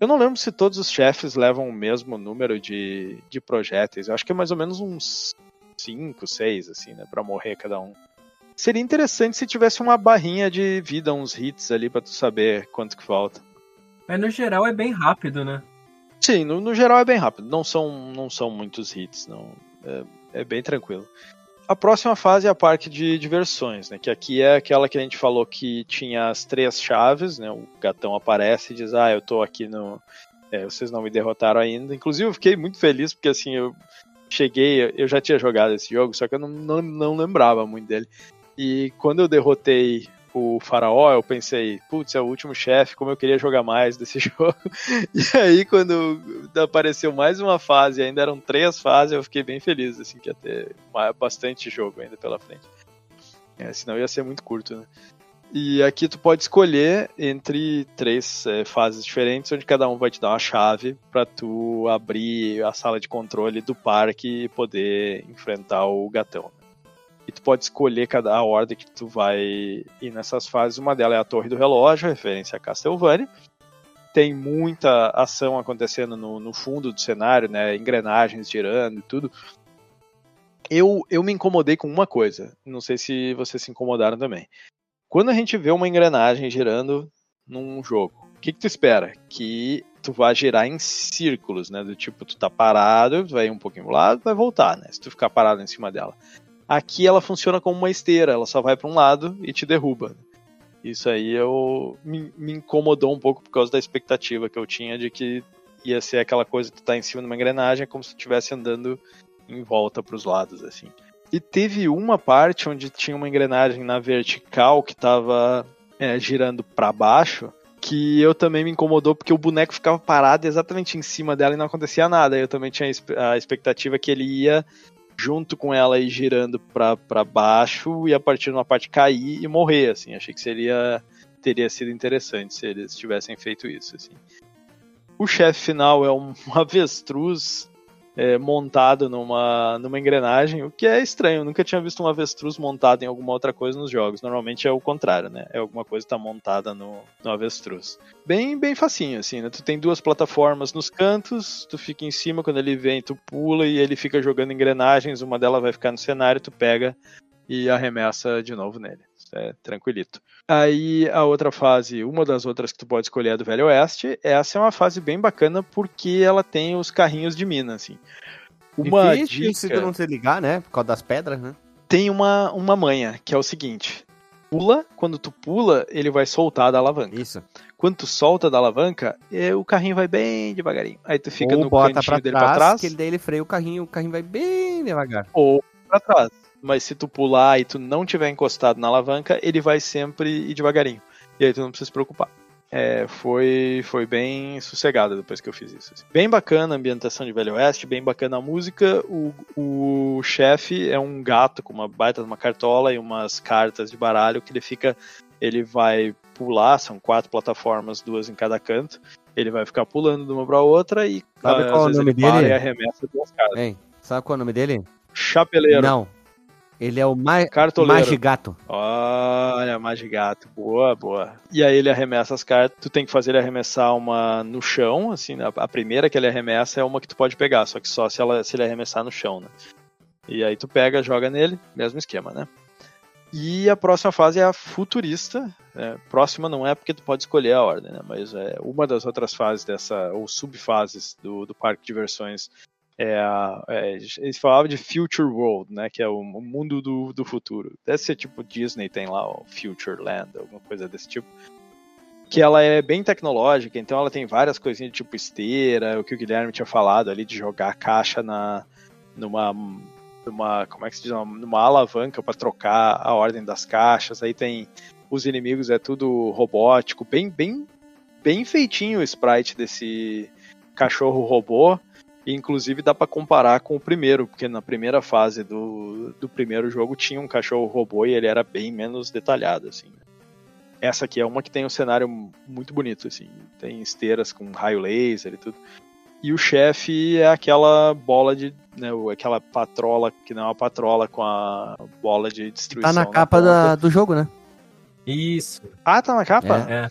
Eu não lembro se todos os chefes levam o mesmo número de, de projéteis. Eu acho que é mais ou menos uns 5, 6, assim, né? Pra morrer cada um. Seria interessante se tivesse uma barrinha de vida, uns hits ali pra tu saber quanto que falta. Mas no geral é bem rápido, né? Sim, no, no geral é bem rápido. Não são, não são muitos hits, não. É, é bem tranquilo. A próxima fase é a parte de diversões, né? Que aqui é aquela que a gente falou que tinha as três chaves, né? O gatão aparece e diz, ah, eu tô aqui no. É, vocês não me derrotaram ainda. Inclusive, eu fiquei muito feliz porque assim, eu cheguei, eu já tinha jogado esse jogo, só que eu não, não, não lembrava muito dele. E quando eu derrotei o faraó, eu pensei, putz, é o último chefe, como eu queria jogar mais desse jogo. E aí, quando apareceu mais uma fase, ainda eram três fases, eu fiquei bem feliz, assim, que ia ter bastante jogo ainda pela frente. É, senão ia ser muito curto, né? E aqui tu pode escolher entre três é, fases diferentes, onde cada um vai te dar uma chave para tu abrir a sala de controle do parque e poder enfrentar o gatão e tu pode escolher cada a ordem que tu vai ir nessas fases. Uma delas é a Torre do Relógio, referência a Castlevania. Tem muita ação acontecendo no, no fundo do cenário, né? Engrenagens girando e tudo. Eu, eu me incomodei com uma coisa. Não sei se vocês se incomodaram também. Quando a gente vê uma engrenagem girando num jogo, o que, que tu espera? Que tu vai girar em círculos, né? Do tipo, tu tá parado, vai um pouquinho pro lado, vai voltar, né? Se tu ficar parado em cima dela. Aqui ela funciona como uma esteira, ela só vai para um lado e te derruba. Isso aí eu me, me, incomodou um pouco por causa da expectativa que eu tinha de que ia ser aquela coisa que tu tá em cima de uma engrenagem, como se estivesse andando em volta para os lados assim. E teve uma parte onde tinha uma engrenagem na vertical que estava é, girando para baixo, que eu também me incomodou porque o boneco ficava parado exatamente em cima dela e não acontecia nada. Eu também tinha a expectativa que ele ia junto com ela e girando para baixo e a partir de uma parte cair e morrer, assim. Achei que seria teria sido interessante se eles tivessem feito isso, assim. O chefe final é um avestruz é, montado numa, numa engrenagem, o que é estranho. Nunca tinha visto um avestruz montado em alguma outra coisa nos jogos. Normalmente é o contrário, né? É alguma coisa que está montada no, no avestruz. Bem, bem facinho, assim, né? Tu tem duas plataformas nos cantos, tu fica em cima, quando ele vem, tu pula e ele fica jogando engrenagens, uma delas vai ficar no cenário, tu pega e arremessa de novo nele. É tranquilito. Aí a outra fase, uma das outras que tu pode escolher é do Velho Oeste. Essa é uma fase bem bacana porque ela tem os carrinhos de mina, assim. Uma Difícil dica... se tu não se ligar, né? Por causa das pedras, né? Tem uma, uma manha, que é o seguinte. Pula, quando tu pula, ele vai soltar da alavanca. Isso. Quando tu solta da alavanca, é, o carrinho vai bem devagarinho. Aí tu fica Ou no bota cantinho pra dele trás, pra trás. que ele daí ele freia o carrinho, o carrinho vai bem devagar. Ou pra trás mas se tu pular e tu não tiver encostado na alavanca, ele vai sempre ir devagarinho. E aí tu não precisa se preocupar. É, foi, foi bem sossegado depois que eu fiz isso. assim. Bem bacana a ambientação de Velho Oeste, bem bacana a música. O, o chefe é um gato com uma baita de uma cartola e umas cartas de baralho que ele fica. Ele vai pular, são quatro plataformas, duas em cada canto. Ele vai ficar pulando de uma pra outra e Sabe às qual é o nome ele para dele? e arremessa duas cartas. Hein, sabe qual é o nome dele? Chapeleiro. Não. Ele é o ma Cartoleiro. Magigato. Olha, Magigato. Boa, boa. E aí ele arremessa as cartas. Tu tem que fazer ele arremessar uma no chão, assim, a a primeira que ele arremessa é uma que tu pode pegar, só que só se, ela, se ele arremessar no chão, né? E aí tu pega, joga nele, mesmo esquema, né? E a próxima fase é a futurista. né? próxima não é porque tu pode escolher a ordem, né? Mas é uma das outras fases dessa, ou subfases do, do parque de diversões é, é, eles falavam de Future World, né? Que é o, mundo do, do futuro. Deve ser tipo Disney, tem lá o Future Land, alguma coisa desse tipo. Que ela é bem tecnológica, então ela tem várias coisinhas tipo esteira, o que o Guilherme tinha falado ali de jogar a caixa na, numa, numa. Como é que se diz? Numa alavanca para trocar a ordem das caixas. Aí tem os inimigos, é tudo robótico, bem, bem, bem feitinho o sprite desse cachorro robô. E, inclusive dá para comparar com o primeiro, porque na primeira fase do, do primeiro jogo tinha um cachorro robô e ele era bem menos detalhado, assim. Essa aqui é uma que tem um cenário muito bonito, assim. Tem esteiras com raio laser e tudo. E o chefe é aquela bola de. Né, aquela patrola, que não é uma patrola com a bola de destruição. Tá na capa ponta. da- do jogo, né? Isso. Ah, tá na capa? É.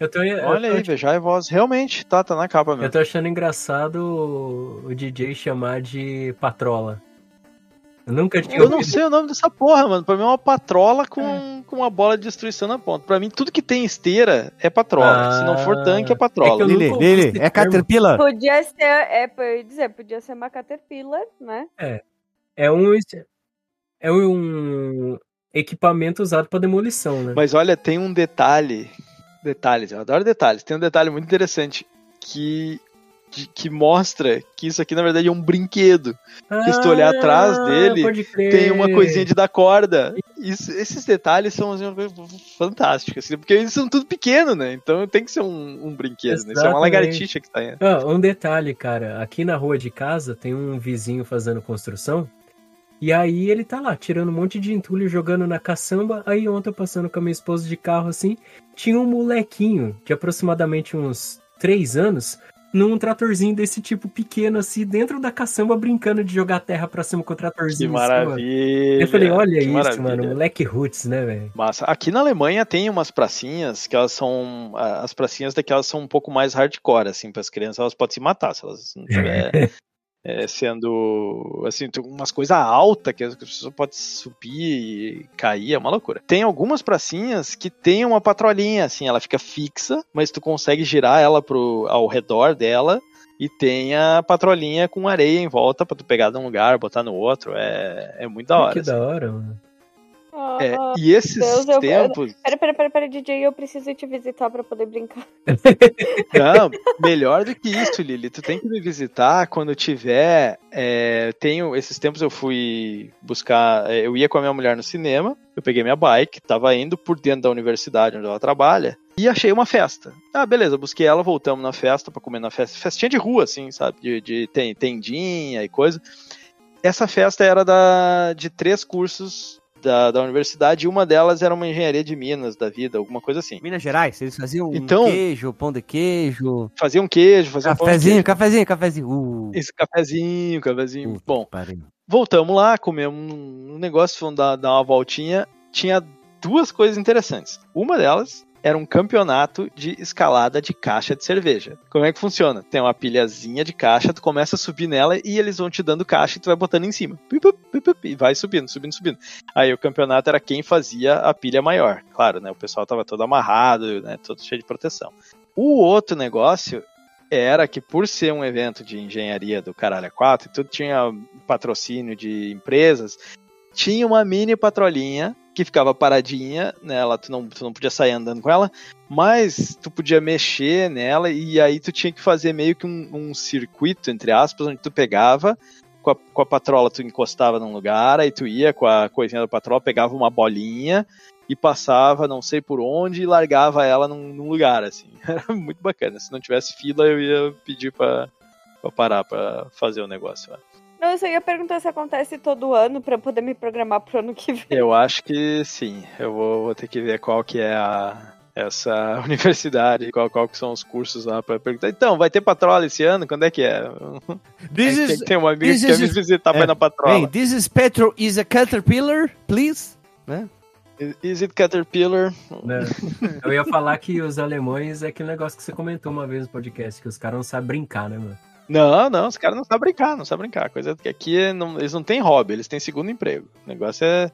Eu tô, eu Olha tô- aí, Vejai Voz. Realmente, tá, tá na capa Eu mesmo. tô achando engraçado o, DJ chamar de patrola. Eu nunca tinha Eu não ouvido. sei o nome dessa porra, mano. Pra mim é uma patrola com, com uma bola de destruição na ponta. Pra mim, tudo que tem esteira é patrola. Se não for Ah, tanque, é é patrola. eu Lili, Lili, é. Caterpillar? Podia ser, é, eu dizer, podia ser uma Caterpillar, né? É um, é um equipamento usado pra demolição, né? Mas olha, tem um detalhe. Detalhes, eu adoro detalhes. Tem um detalhe muito interessante que, de- que mostra que isso aqui, na verdade, é um brinquedo. que se tu olhar atrás dele, Ah, pode crer. Tem uma coisinha de dar corda. Isso- esses detalhes são assim, fantástica, assim, porque eles são tudo pequeno, né? Então tem que ser um, um brinquedo, né? Isso é uma Exatamente. lagartixa que tá aí. Ah, um detalhe, cara. Aqui na rua de casa tem um vizinho fazendo construção. E aí ele tá lá, tirando um monte de entulho, jogando na caçamba. Aí ontem eu passando com a minha esposa de carro assim, tinha um molequinho de aproximadamente uns 3 anos, num tratorzinho desse tipo pequeno assim, dentro da caçamba, brincando de jogar terra pra cima com o Que tratorzinho. assim, mano. maravilha. Eu falei, olha que isso, maravilha. mano, moleque roots, né, velho? Massa. Aqui na Alemanha tem umas pracinhas que elas são. As pracinhas daquelas são um pouco mais hardcore, assim, para as crianças elas podem se matar se elas não tiver é, sendo. Assim, tem umas coisas altas que as pessoas podem subir e cair, é uma loucura. Tem algumas pracinhas que tem uma patrolinha, assim, ela fica fixa, mas tu consegue girar ela pro, ao redor dela. E tem a patrolinha com areia em volta pra tu pegar de um lugar, botar no outro. É, é muito da hora. que assim. da hora, mano. É, Ah, e esses Deus, eu- tempos. Pera, pera, pera, pera, DJ, eu preciso te visitar pra poder brincar. Não, melhor do que isso, Lili. Tu tem que me visitar quando tiver. é, tenho esses tempos eu fui buscar. é, Eu ia com a minha mulher no cinema. Eu peguei minha bike, tava indo por dentro da universidade onde ela trabalha e achei uma festa. Ah, beleza, busquei ela, voltamos na festa pra comer na festa. Festinha de rua, assim, sabe? De, de ten- tendinha e coisa. Essa festa era da, de três cursos da, da universidade e uma delas era uma engenharia de Minas da vida, alguma coisa assim. Minas Gerais, eles faziam um Então- queijo, pão de queijo, Fazia um queijo, fazia um pão de cafezinho, queijo. cafezinho, cafezinho. Uh, Esse cafezinho, cafezinho. puta Bom, pariu. voltamos lá, comemos um negócio, fomos dar, dar uma voltinha. Tinha duas coisas interessantes. Uma delas era um campeonato de escalada de caixa de cerveja. Como é que funciona? Tem uma pilhazinha de caixa, tu começa a subir nela e eles vão te dando caixa e tu vai botando em cima. E vai subindo, subindo, subindo. Aí o campeonato era quem fazia a pilha maior. Claro, né? O pessoal tava todo amarrado, né? Todo cheio de proteção. O outro negócio era que por ser um evento de engenharia do Caralho 4 e tudo tinha patrocínio de empresas, tinha uma mini patrolinha que ficava paradinha nela, tu não, tu não podia sair andando com ela, mas tu podia mexer nela e aí tu tinha que fazer meio que um, um circuito, entre aspas, onde tu pegava, com a, com a patrola tu encostava num lugar, aí tu ia com a coisinha da patrola, pegava uma bolinha e passava não sei por onde e largava ela num, num lugar, assim. Era muito bacana. Se não tivesse fila, eu ia pedir pra, pra parar pra fazer o negócio. lá. Não, eu só ia perguntar se acontece todo ano pra poder me programar pro ano que vem. Eu acho que sim. Eu vou, vou ter que ver qual que é a, essa universidade, qual, qual que são os cursos lá pra perguntar. Então, vai ter patrola esse ano? Quando é que é? This is, tem, tem um amigo this que quer me visitar pra é, ir na patrola. Hey, this is Petro is a caterpillar, please. Né? Is it Caterpillar? né? Eu ia falar que os alemães é aquele negócio que você comentou uma vez no podcast, que os caras não sabem brincar, né, mano? Não, não, os caras não sabem brincar, não sabem brincar. Coisa que aqui é não- eles não têm hobby, eles têm segundo emprego. O negócio é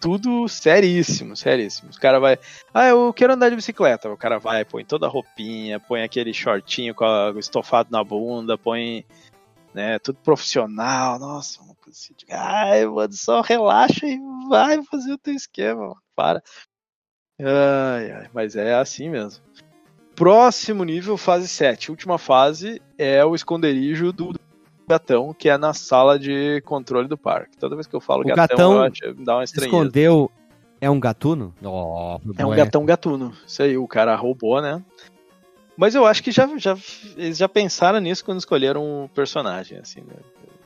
tudo seríssimo, seríssimo. Os caras vai, ah, eu quero andar de bicicleta. O cara vai, põe toda a roupinha, põe aquele shortinho com a- estofado na bunda, põe, né, tudo profissional. Nossa, uma coisa assim, de, ai, mano, só relaxa e vai fazer o teu esquema, mano. para. Ai, ai, mas é assim mesmo. Próximo nível, fase 7. Última fase é o esconderijo do gatão, que é na sala de controle do parque. Toda vez que eu falo O gatão, gatão eu acho- me dá uma estranheza. Escondeu. É um gatuno? Oh, É um gatão gatuno. Isso aí, o cara roubou, né? Mas eu acho que já, já, eles já pensaram nisso quando escolheram o personagem, assim, né?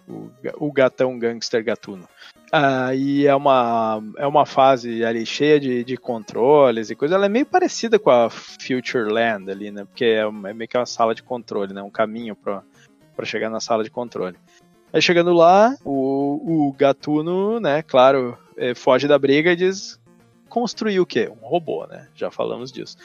O, o gatão gangster gatuno. Ah, e é uma, é uma fase ali cheia de, de controles e coisa. Ela é meio parecida com a Future Land ali, né? Porque é, é meio que uma sala de controle, né? Um caminho pra chegar na sala de controle. Aí chegando lá, o, o gatuno, né, claro, eh, foge da briga e diz: construir o quê? Um robô, né? Já falamos disso.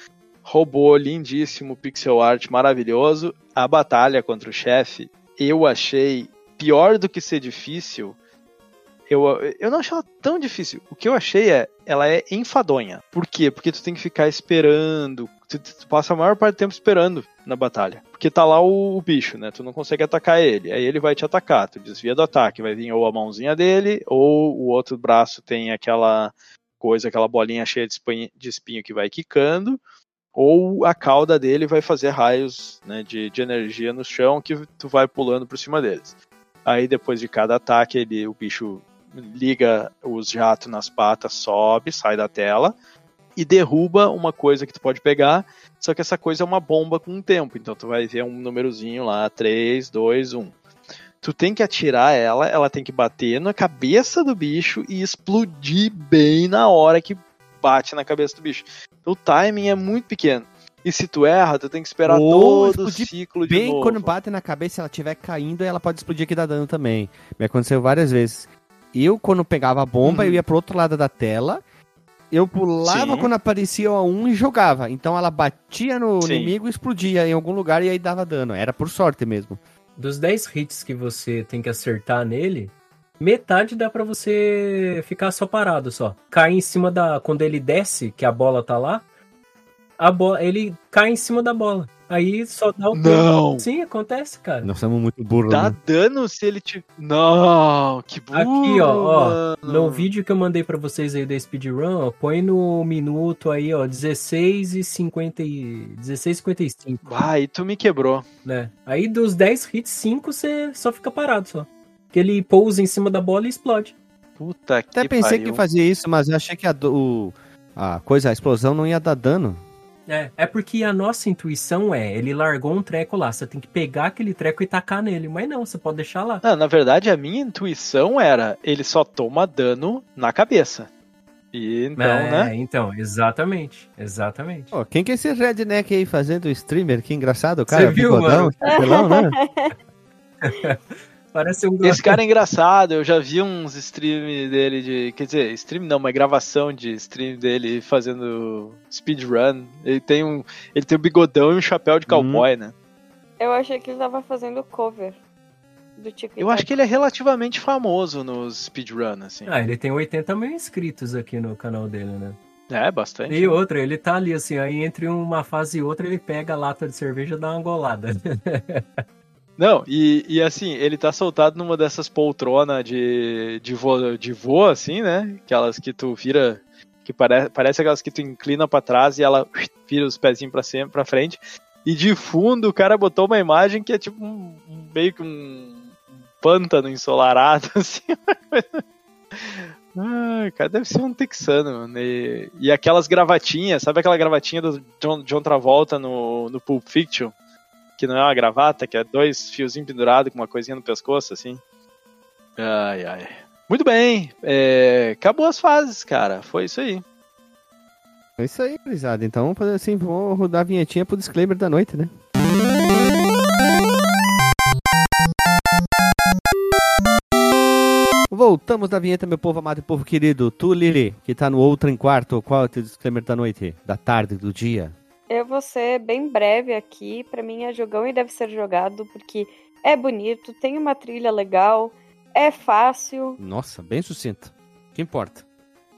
Robô lindíssimo, pixel art maravilhoso. A batalha contra o chefe, eu achei pior do que ser difícil. Eu, eu não achei ela tão difícil. O que eu achei é, ela é enfadonha. Por quê? Porque tu tem que ficar esperando. Tu, tu passa a maior parte do tempo esperando na batalha. Porque tá lá o, o bicho, né? Tu não consegue atacar ele. Aí ele vai te atacar. Tu desvia do ataque. Vai vir ou a mãozinha dele, ou o outro braço tem aquela coisa, aquela bolinha cheia de espinho, de espinho que vai quicando. Ou a cauda dele vai fazer raios né, de, de energia no chão que tu vai pulando por cima deles. Aí depois de cada ataque, ele, o bicho liga os jatos nas patas, sobe, sai da tela e derruba uma coisa que tu pode pegar. Só que essa coisa é uma bomba com um tempo. Então tu vai ver um númerozinho lá, 3, 2, 1. Tu tem que atirar ela, ela tem que bater na cabeça do bicho e explodir bem na hora que bate na cabeça do bicho. Então o timing é muito pequeno. E se tu erra, tu tem que esperar Ou todo o ciclo de Bem novo. quando bate na cabeça, se ela estiver caindo, ela pode explodir aqui dá dano também. Me aconteceu várias vezes. Eu, quando pegava a bomba, Uhum. eu ia pro outro lado da tela. Eu pulava Sim. quando aparecia a um e jogava. Então ela batia no Sim. inimigo e explodia em algum lugar e aí dava dano. Era por sorte mesmo. Dos 10 hits que você tem que acertar nele, metade dá pra você ficar só parado só. Cai em cima da. Quando ele desce, que a bola tá lá, a bola, ele cai em cima da bola. Aí só dá o Não! Sim, acontece, cara. Nós somos muito burros. Dá né? dano se ele te. Não, que burro, Aqui, ó, ó, no vídeo que eu mandei pra vocês aí da speedrun, ó, põe no minuto aí, ó, 16 e 50 e 16 e 55, Ai, tu me quebrou. né? Aí dos 10 hits, 5 você só fica parado só. Que ele pousa em cima da bola e explode. Puta Até que pensei pariu. que fazia isso, mas eu achei que a, do- o- a coisa, a explosão não ia dar dano. É, é porque a nossa intuição é, ele largou um treco lá, você tem que pegar aquele treco e tacar nele, mas não, você pode deixar lá. Não, na verdade, a minha intuição era ele só toma dano na cabeça. E então, é, né? então, exatamente, exatamente. Pô, quem que é esse redneck aí fazendo streamer? Que engraçado, cara. Você viu, bigodão, mano? cabelão, né? Parece um Esse cara é engraçado, eu já vi uns stream dele de. Quer dizer, stream não, uma gravação de stream dele fazendo speedrun. Ele tem um. Ele tem um bigodão e um chapéu de cowboy, né? Eu achei que ele tava fazendo cover do TikTok. Eu acho que ele é relativamente famoso nos speedrun, assim. Ah, ele tem 80 mil inscritos aqui no canal dele, né? É, bastante. E outra, ele tá ali assim, aí entre uma fase e outra ele pega a lata de cerveja e dá uma golada. Não, e, e assim, ele tá soltado numa dessas poltronas de, de, vo, de voa, assim, né? Aquelas que tu vira. Que pare, parece aquelas que tu inclina pra trás e ela vira os pezinhos pra, cima, pra frente. E de fundo o cara botou uma imagem que é tipo um, meio que um pântano ensolarado, assim. Ai, cara, deve ser um texano, mano. E, e aquelas gravatinhas, sabe aquela gravatinha do John, John Travolta no, no Pulp Fiction? Que não é uma gravata, que é dois fiozinhos pendurados com uma coisinha no pescoço, assim. Ai, ai. Muito bem, é, acabou as fases, cara. Foi isso aí. É isso aí, gurizada. Então, assim, vou rodar a vinhetinha pro disclaimer da noite, né? Voltamos da vinheta, meu povo amado e povo querido. Tu, Lili, que tá no outro em quarto, qual é o teu disclaimer da noite? Da tarde, do dia? Eu vou ser bem breve aqui. Pra mim é jogão e deve ser jogado porque é bonito, tem uma trilha legal, é fácil. Nossa, bem sucinto. O que importa?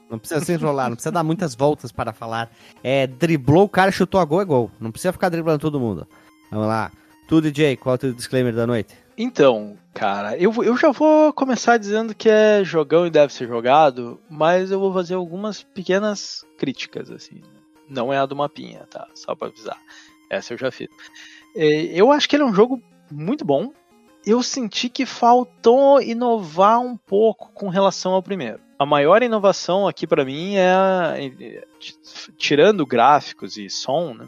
Não precisa se enrolar, não precisa dar muitas voltas para falar. É, driblou o cara, chutou a gol, é gol. Não precisa ficar driblando todo mundo. Vamos lá. Tu, DJ, qual é o teu disclaimer da noite? Então, cara, eu, eu já vou começar dizendo que é jogão e deve ser jogado, mas eu vou fazer algumas pequenas críticas, assim. Não é a do mapinha, tá? Só pra avisar. Essa eu já fiz. É, eu acho que ele é um jogo muito bom. Eu senti que faltou inovar um pouco com relação ao primeiro. A maior inovação aqui pra mim é, é, tirando gráficos e som, né?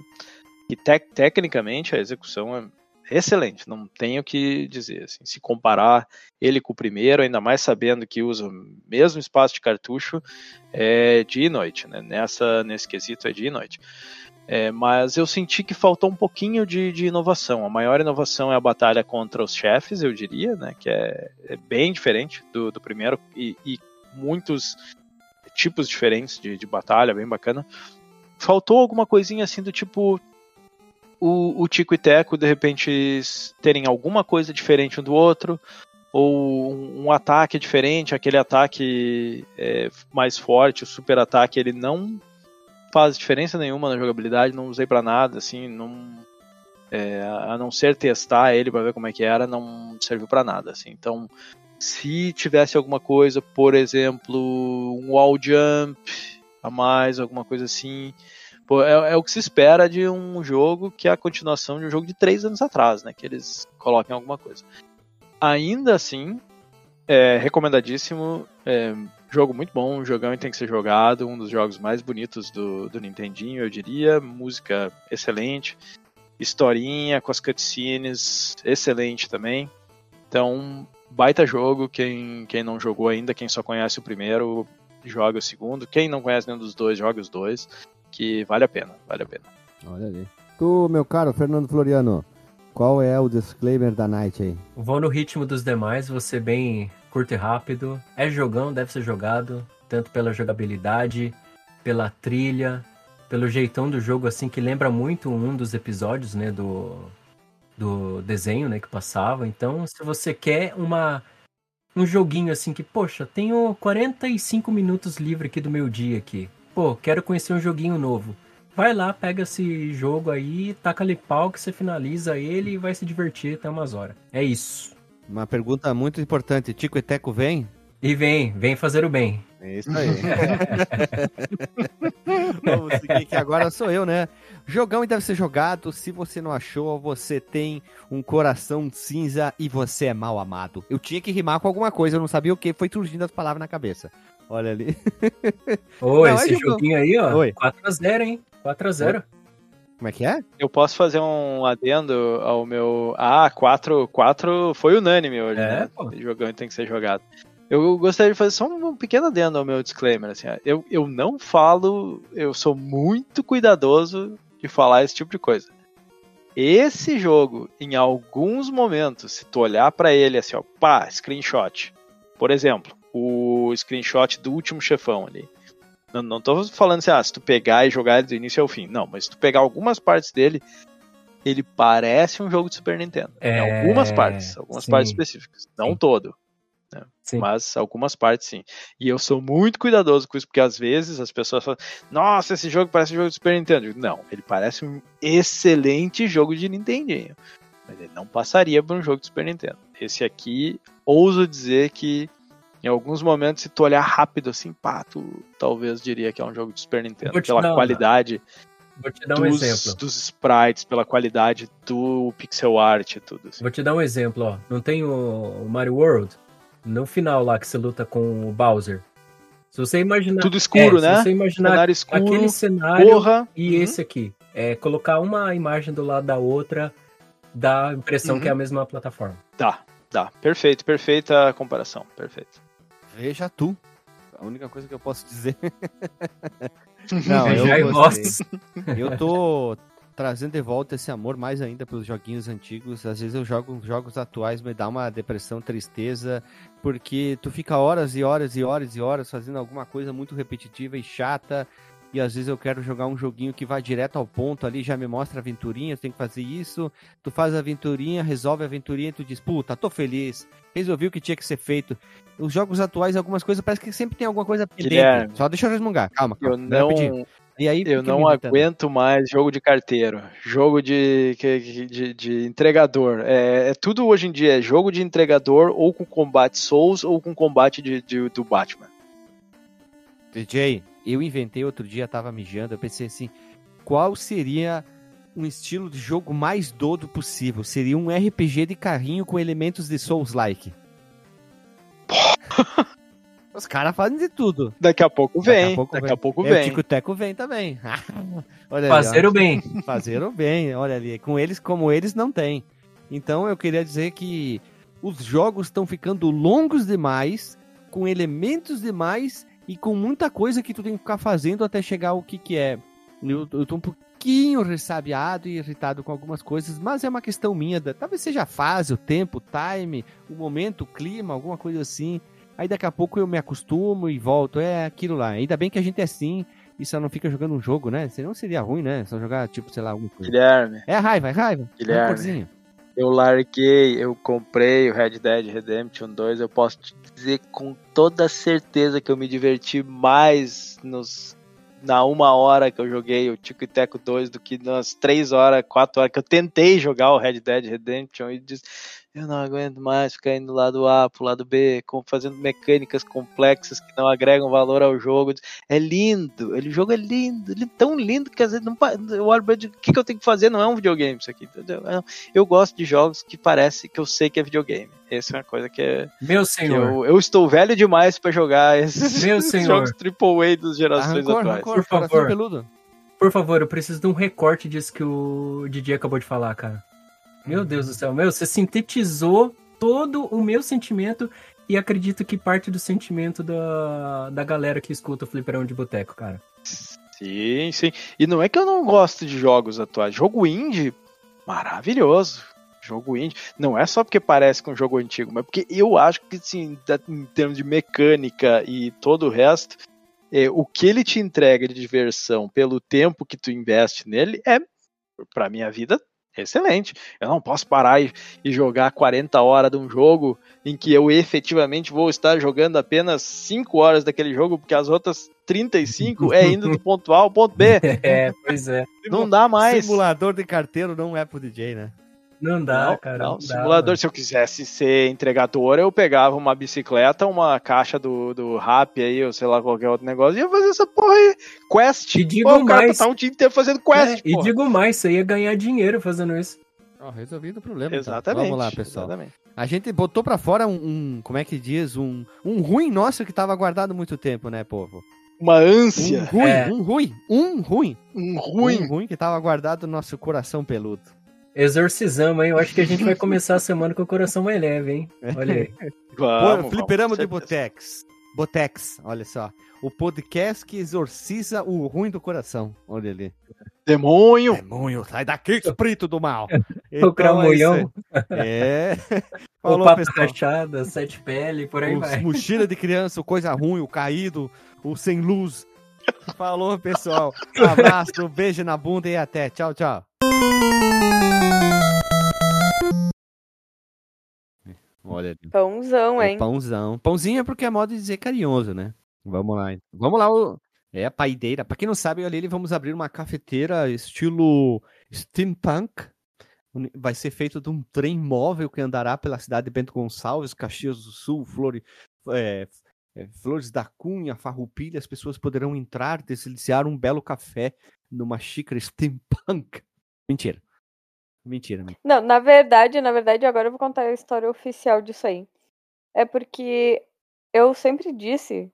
E tec- tecnicamente a execução é excelente, não tenho o que dizer. Assim, se comparar ele com o primeiro, ainda mais sabendo que usa o mesmo espaço de cartucho, é dia e noite, né? Nessa, nesse quesito é dia e noite. É, mas eu senti que faltou um pouquinho de, de, inovação. A maior inovação é a batalha contra os chefes, eu diria, né? Que é, é bem diferente do, do primeiro e, e, muitos tipos diferentes de, de batalha, bem bacana. Faltou alguma coisinha assim do tipo o, o Tico e Teco de repente terem alguma coisa diferente um do outro, ou um, um ataque diferente, aquele ataque é, mais forte, o super ataque, ele não faz diferença nenhuma na jogabilidade, não usei para nada, assim, não é, a não ser testar ele para ver como é que era, não serviu para nada, assim. Então, se tivesse alguma coisa, por exemplo, um wall jump a mais, alguma coisa assim, pô, é, é, o que se espera de um jogo que é a continuação de um jogo de três anos atrás, né? Que eles coloquem alguma coisa. Ainda assim, é recomendadíssimo. É, Jogo muito bom, um jogão e tem que ser jogado, um dos jogos mais bonitos do, do Nintendinho, eu diria. Música excelente, historinha com as cutscenes, excelente também. Então, baita jogo, quem, quem não jogou ainda, quem só conhece o primeiro, joga o segundo. Quem não conhece nenhum dos dois, joga os dois, que vale a pena, vale a pena. Olha ali. Tu, meu caro Fernando Floriano, qual é o disclaimer da night aí? Vou no ritmo dos demais, vou ser bem curto e rápido. É jogão, deve ser jogado, tanto pela jogabilidade, pela trilha, pelo jeitão do jogo, assim, que lembra muito um dos episódios, né, do, do desenho, né, que passava. Então, se você quer uma um joguinho assim que, poxa, tenho 45 minutos livre aqui do meu dia aqui. Pô, quero conhecer um joguinho novo. Vai lá, pega esse jogo aí, taca ali pau que você finaliza ele e vai se divertir até umas horas. É isso. Uma pergunta muito importante. Tico e Teco vem? E vem, vem fazer o bem. É isso aí. Vamos seguir que agora sou eu, né? Jogão e deve ser jogado. Se você não achou, você tem um coração cinza e você é mal amado. Eu tinha que rimar com alguma coisa, eu não sabia o que, foi surgindo as palavras na cabeça. Olha ali. Ô, esse é joguinho aí, ó. 4x0, hein? 4x0. Como é que é? Eu posso fazer um adendo ao meu. Ah, 4, 4 foi unânime hoje, é, né? Pô. Jogando tem que ser jogado. Eu gostaria de fazer só um pequeno adendo ao meu disclaimer. Assim, eu, eu não falo, eu sou muito cuidadoso de falar esse tipo de coisa. Esse jogo, em alguns momentos, se tu olhar para ele assim, ó, pá, screenshot. Por exemplo, o screenshot do último chefão ali. Não, não tô falando assim, ah, se tu pegar e jogar do início ao fim. Não, mas se tu pegar algumas partes dele, ele parece um jogo de Super Nintendo. É... Em algumas partes, algumas sim. partes específicas. Não sim. todo. Né? Mas algumas partes sim. E eu sou muito cuidadoso com isso, porque às vezes as pessoas falam, nossa, esse jogo parece um jogo de Super Nintendo. Não, ele parece um excelente jogo de Nintendinho. Mas ele não passaria por um jogo de Super Nintendo. Esse aqui, ouso dizer que em alguns momentos, se tu olhar rápido assim, pá, tu talvez diria que é um jogo de Super Nintendo. Pela dar, qualidade Vou te dar um dos, exemplo. dos sprites, pela qualidade do pixel art e tudo. Assim. Vou te dar um exemplo, ó. Não tem o Mario World? No final lá que você luta com o Bowser. Se você imaginar. Tudo escuro, é, né? Se você imaginar cenário escuro, aquele cenário porra. e uhum. esse aqui. É, colocar uma imagem do lado da outra dá a impressão uhum. que é a mesma plataforma. Dá, dá. Perfeito, perfeita comparação. Perfeito. Veja tu. A única coisa que eu posso dizer. Não, eu gostei. Eu tô trazendo de volta esse amor mais ainda pelos joguinhos antigos. Às vezes eu jogo jogos atuais, me dá uma depressão, tristeza, porque tu fica horas e horas e horas e horas fazendo alguma coisa muito repetitiva e chata e às vezes eu quero jogar um joguinho que vai direto ao ponto ali, já me mostra a aventurinha, tem que fazer isso, tu faz a aventurinha, resolve a aventurinha e tu diz, puta, tô feliz, resolvi o que tinha que ser feito. Os jogos atuais, algumas coisas, parece que sempre tem alguma coisa pendente. Guilherme, Só deixa eu resmungar, calma, calma. Eu não... E aí, eu não aguento mais jogo de carteiro, jogo de, de, de, de entregador. É, é, tudo hoje em dia é jogo de entregador ou com combate Souls ou com combate de, de do Batman. DJ, eu inventei outro dia, tava mijando, eu pensei assim, qual seria um estilo de jogo mais dodo possível? Seria um RPG de carrinho com elementos de Souls-like. Os caras fazem de tudo. Daqui a pouco vem. Daqui a pouco daqui vem. A pouco vem. O Tico Teco vem também. Fazer ali, o bem. Fazer o bem, olha ali. Com eles, como eles, não tem. Então eu queria dizer que os jogos estão ficando longos demais, com elementos demais e com muita coisa que tu tem que ficar fazendo até chegar ao que que é. Eu, eu tô um pouquinho ressabiado e irritado com algumas coisas, mas é uma questão minha. Da, talvez seja a fase, o tempo, o time, o momento, o clima, alguma coisa assim. Aí daqui a pouco eu me acostumo e volto. É aquilo lá. Ainda bem que a gente é assim e só não fica jogando um jogo, né? Senão seria ruim, né? Só jogar, tipo, sei lá, alguma coisa. Guilherme, É raiva, é raiva. Guilherme. Eu larguei, eu comprei o Red Dead Redemption 2. Eu posso te dizer com toda certeza que eu me diverti mais nos na uma hora que eu joguei o Tico e Teco 2 do que nas três horas, quatro horas que eu tentei jogar o Red Dead Redemption e eu não aguento mais ficar indo do lado A pro lado B, com- fazendo mecânicas complexas que não agregam valor ao jogo. É lindo, ele, o jogo é lindo, ele é tão lindo que às vezes não, eu olho pra o que, que eu tenho que fazer? Não é um videogame isso aqui, entendeu? Eu- Eu gosto de jogos que parece que eu sei que é videogame. Essa é uma coisa que é. Meu senhor. eu, eu estou velho demais pra jogar esses, Meu senhor. jogos AAA das gerações Rancor, atuais. rancor, Por favor. peludo. Por favor, eu preciso de um recorte disso que o DJ acabou de falar, cara. Meu Deus do céu, meu, você sintetizou todo o meu sentimento e acredito que parte do sentimento da, da galera que escuta o Fliperão de Boteco, cara. Sim, sim. E não é que eu não gosto de jogos atuais. Jogo indie, maravilhoso. Jogo indie. Não é só porque parece com um jogo antigo, mas porque eu acho que, da- em termos de mecânica e todo o resto, é, o que ele te entrega de diversão pelo tempo que tu investe nele é, pra minha vida, excelente. Eu não posso parar e, e jogar 40 horas de um jogo em que eu efetivamente vou estar jogando apenas 5 horas daquele jogo, porque as outras 35 é indo do ponto A ao ponto B. É, pois é. Não dá mais. Simulador de carteiro não é pro DJ, né? Não dá, não, cara. não, Não, dá, simulador, mano. se eu quisesse ser entregador, eu pegava uma bicicleta, uma caixa do, do rap aí, ou sei lá, qualquer outro negócio, e ia fazer essa porra aí. Quest. E digo Pô, o cara mais. tá um dia inteiro fazendo quest, É, e digo mais, você ia ganhar dinheiro fazendo isso. Ó, resolvido o problema. então. Exatamente. Vamos lá, pessoal. exatamente. A gente botou pra fora um, um- como é que diz, um, um ruim nosso que tava guardado muito tempo, né, povo? Uma Um ânsia, ruim, É. um ruim, um ruim, um um ruim. ruim que tava guardado no nosso coração peludo. Exorcizamos, hein? Eu acho que a gente vai começar a semana com o coração mais leve, hein? Olha aí. Vamos, Pô, fliperama de Botex. Botex, olha só. O podcast que exorciza o ruim do coração. Olha ali. Demônio. Demônio, sai daqui, espírito do mal. o cramunhão, é isso aí. É. o Falou, papo pessoal. rachada, sete pele, por aí Os vai. mochila de criança, o coisa ruim, o caído, o sem luz. Falou, pessoal. Um abraço, um beijo na bunda e até. Tchau, tchau. Olha ali. Pãozão, É hein? pãozão. Pãozinho é porque é modo de dizer carinhoso, né? Vamos lá. Vamos lá. O... É a paideira. Pra quem não sabe, olha ali, vamos abrir uma cafeteira estilo steampunk. Vai ser feito de um trem móvel que andará pela cidade de Bento Gonçalves, Caxias do Sul, Flore... é, é, Flores da Cunha, Farroupilha. As pessoas poderão entrar, desliciar um belo café numa xícara steampunk. Mentira. Mentira. mentira. Não, na verdade, na verdade, agora eu vou contar a história oficial disso aí. É porque eu sempre disse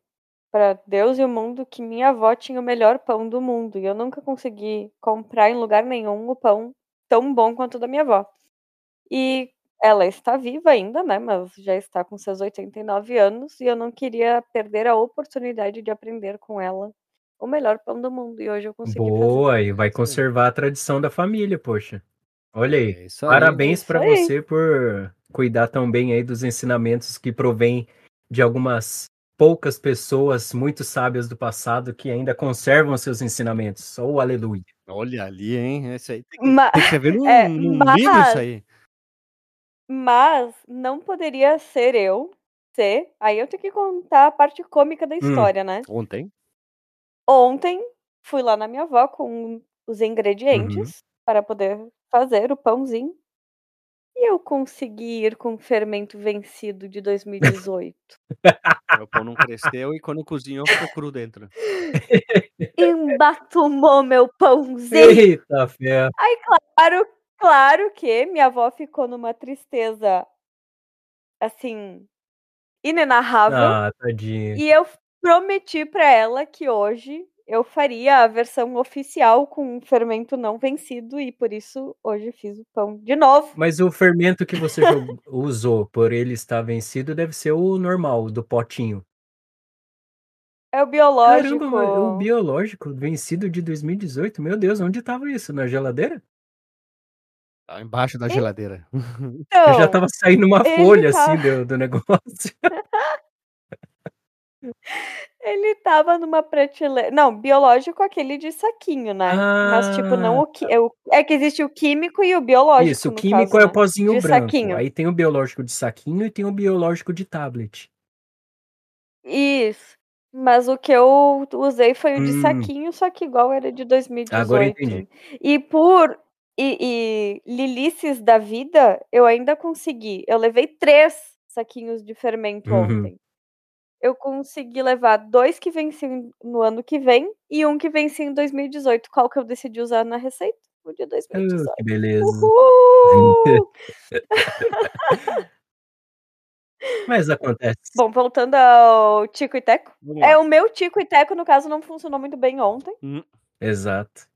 pra Deus e o mundo que minha avó tinha o melhor pão do mundo e eu nunca consegui comprar em lugar nenhum o pão tão bom quanto o da minha avó. E ela está viva ainda, né? Mas já está com seus 89 anos e eu não queria perder a oportunidade de aprender com ela o melhor pão do mundo. E hoje eu consegui fazer. Boa, e vai conservar a tradição da família, poxa. Olha aí. É aí. Parabéns Isso pra aí. você por cuidar tão bem aí dos ensinamentos que provêm de algumas poucas pessoas muito sábias do passado que ainda conservam seus ensinamentos. Oh, aleluia. Olha ali, hein? Esse aí tem que, Ma- tem que escrever num, É, num mas- livro isso aí. Mas não poderia ser eu ser. Aí eu tenho que contar a parte cômica da história, né? Ontem. Ontem fui lá na minha avó com os ingredientes para poder fazer o pãozinho. E eu consegui ir com o fermento vencido de 2018. O pão não cresceu e quando cozinhou ficou cru dentro. Embatumou meu pãozinho. Eita, fé. Aí, claro, claro que minha avó ficou numa tristeza assim inenarrável. Ah, tadinho. E eu prometi pra ela que hoje eu faria a versão oficial com um fermento não vencido e por isso hoje fiz o pão de novo. Mas o fermento que você usou por ele estar vencido deve ser o normal, o do potinho. É o biológico. Caramba, o biológico vencido de 2018. Meu Deus, onde tava isso? Na geladeira? Tá embaixo da geladeira. Então, Eu já tava saindo uma folha tá- assim do, do negócio. Ele tava numa prateleira. Não, biológico aquele de saquinho, né? Mas, tipo, não o que. É, é que existe o químico e o biológico. Isso, o químico caso, é né? o pozinho de branco. saquinho. Aí tem o biológico de saquinho e tem o biológico de tablet. Isso. Mas o que eu usei foi o de Hum. saquinho, só que igual era de 2018. Agora entendi. E por e, e lilices da vida, eu ainda consegui. Eu levei três saquinhos de fermento Uhum. ontem. Eu consegui levar dois que venciam no ano que vem e um que vencia em 2018. Qual que eu decidi usar na receita? O de Ah, 2018. que beleza. Uhul! Mas acontece. Bom, voltando ao Tico e Teco. É, o meu Tico e Teco, no caso, não funcionou muito bem ontem. Exato.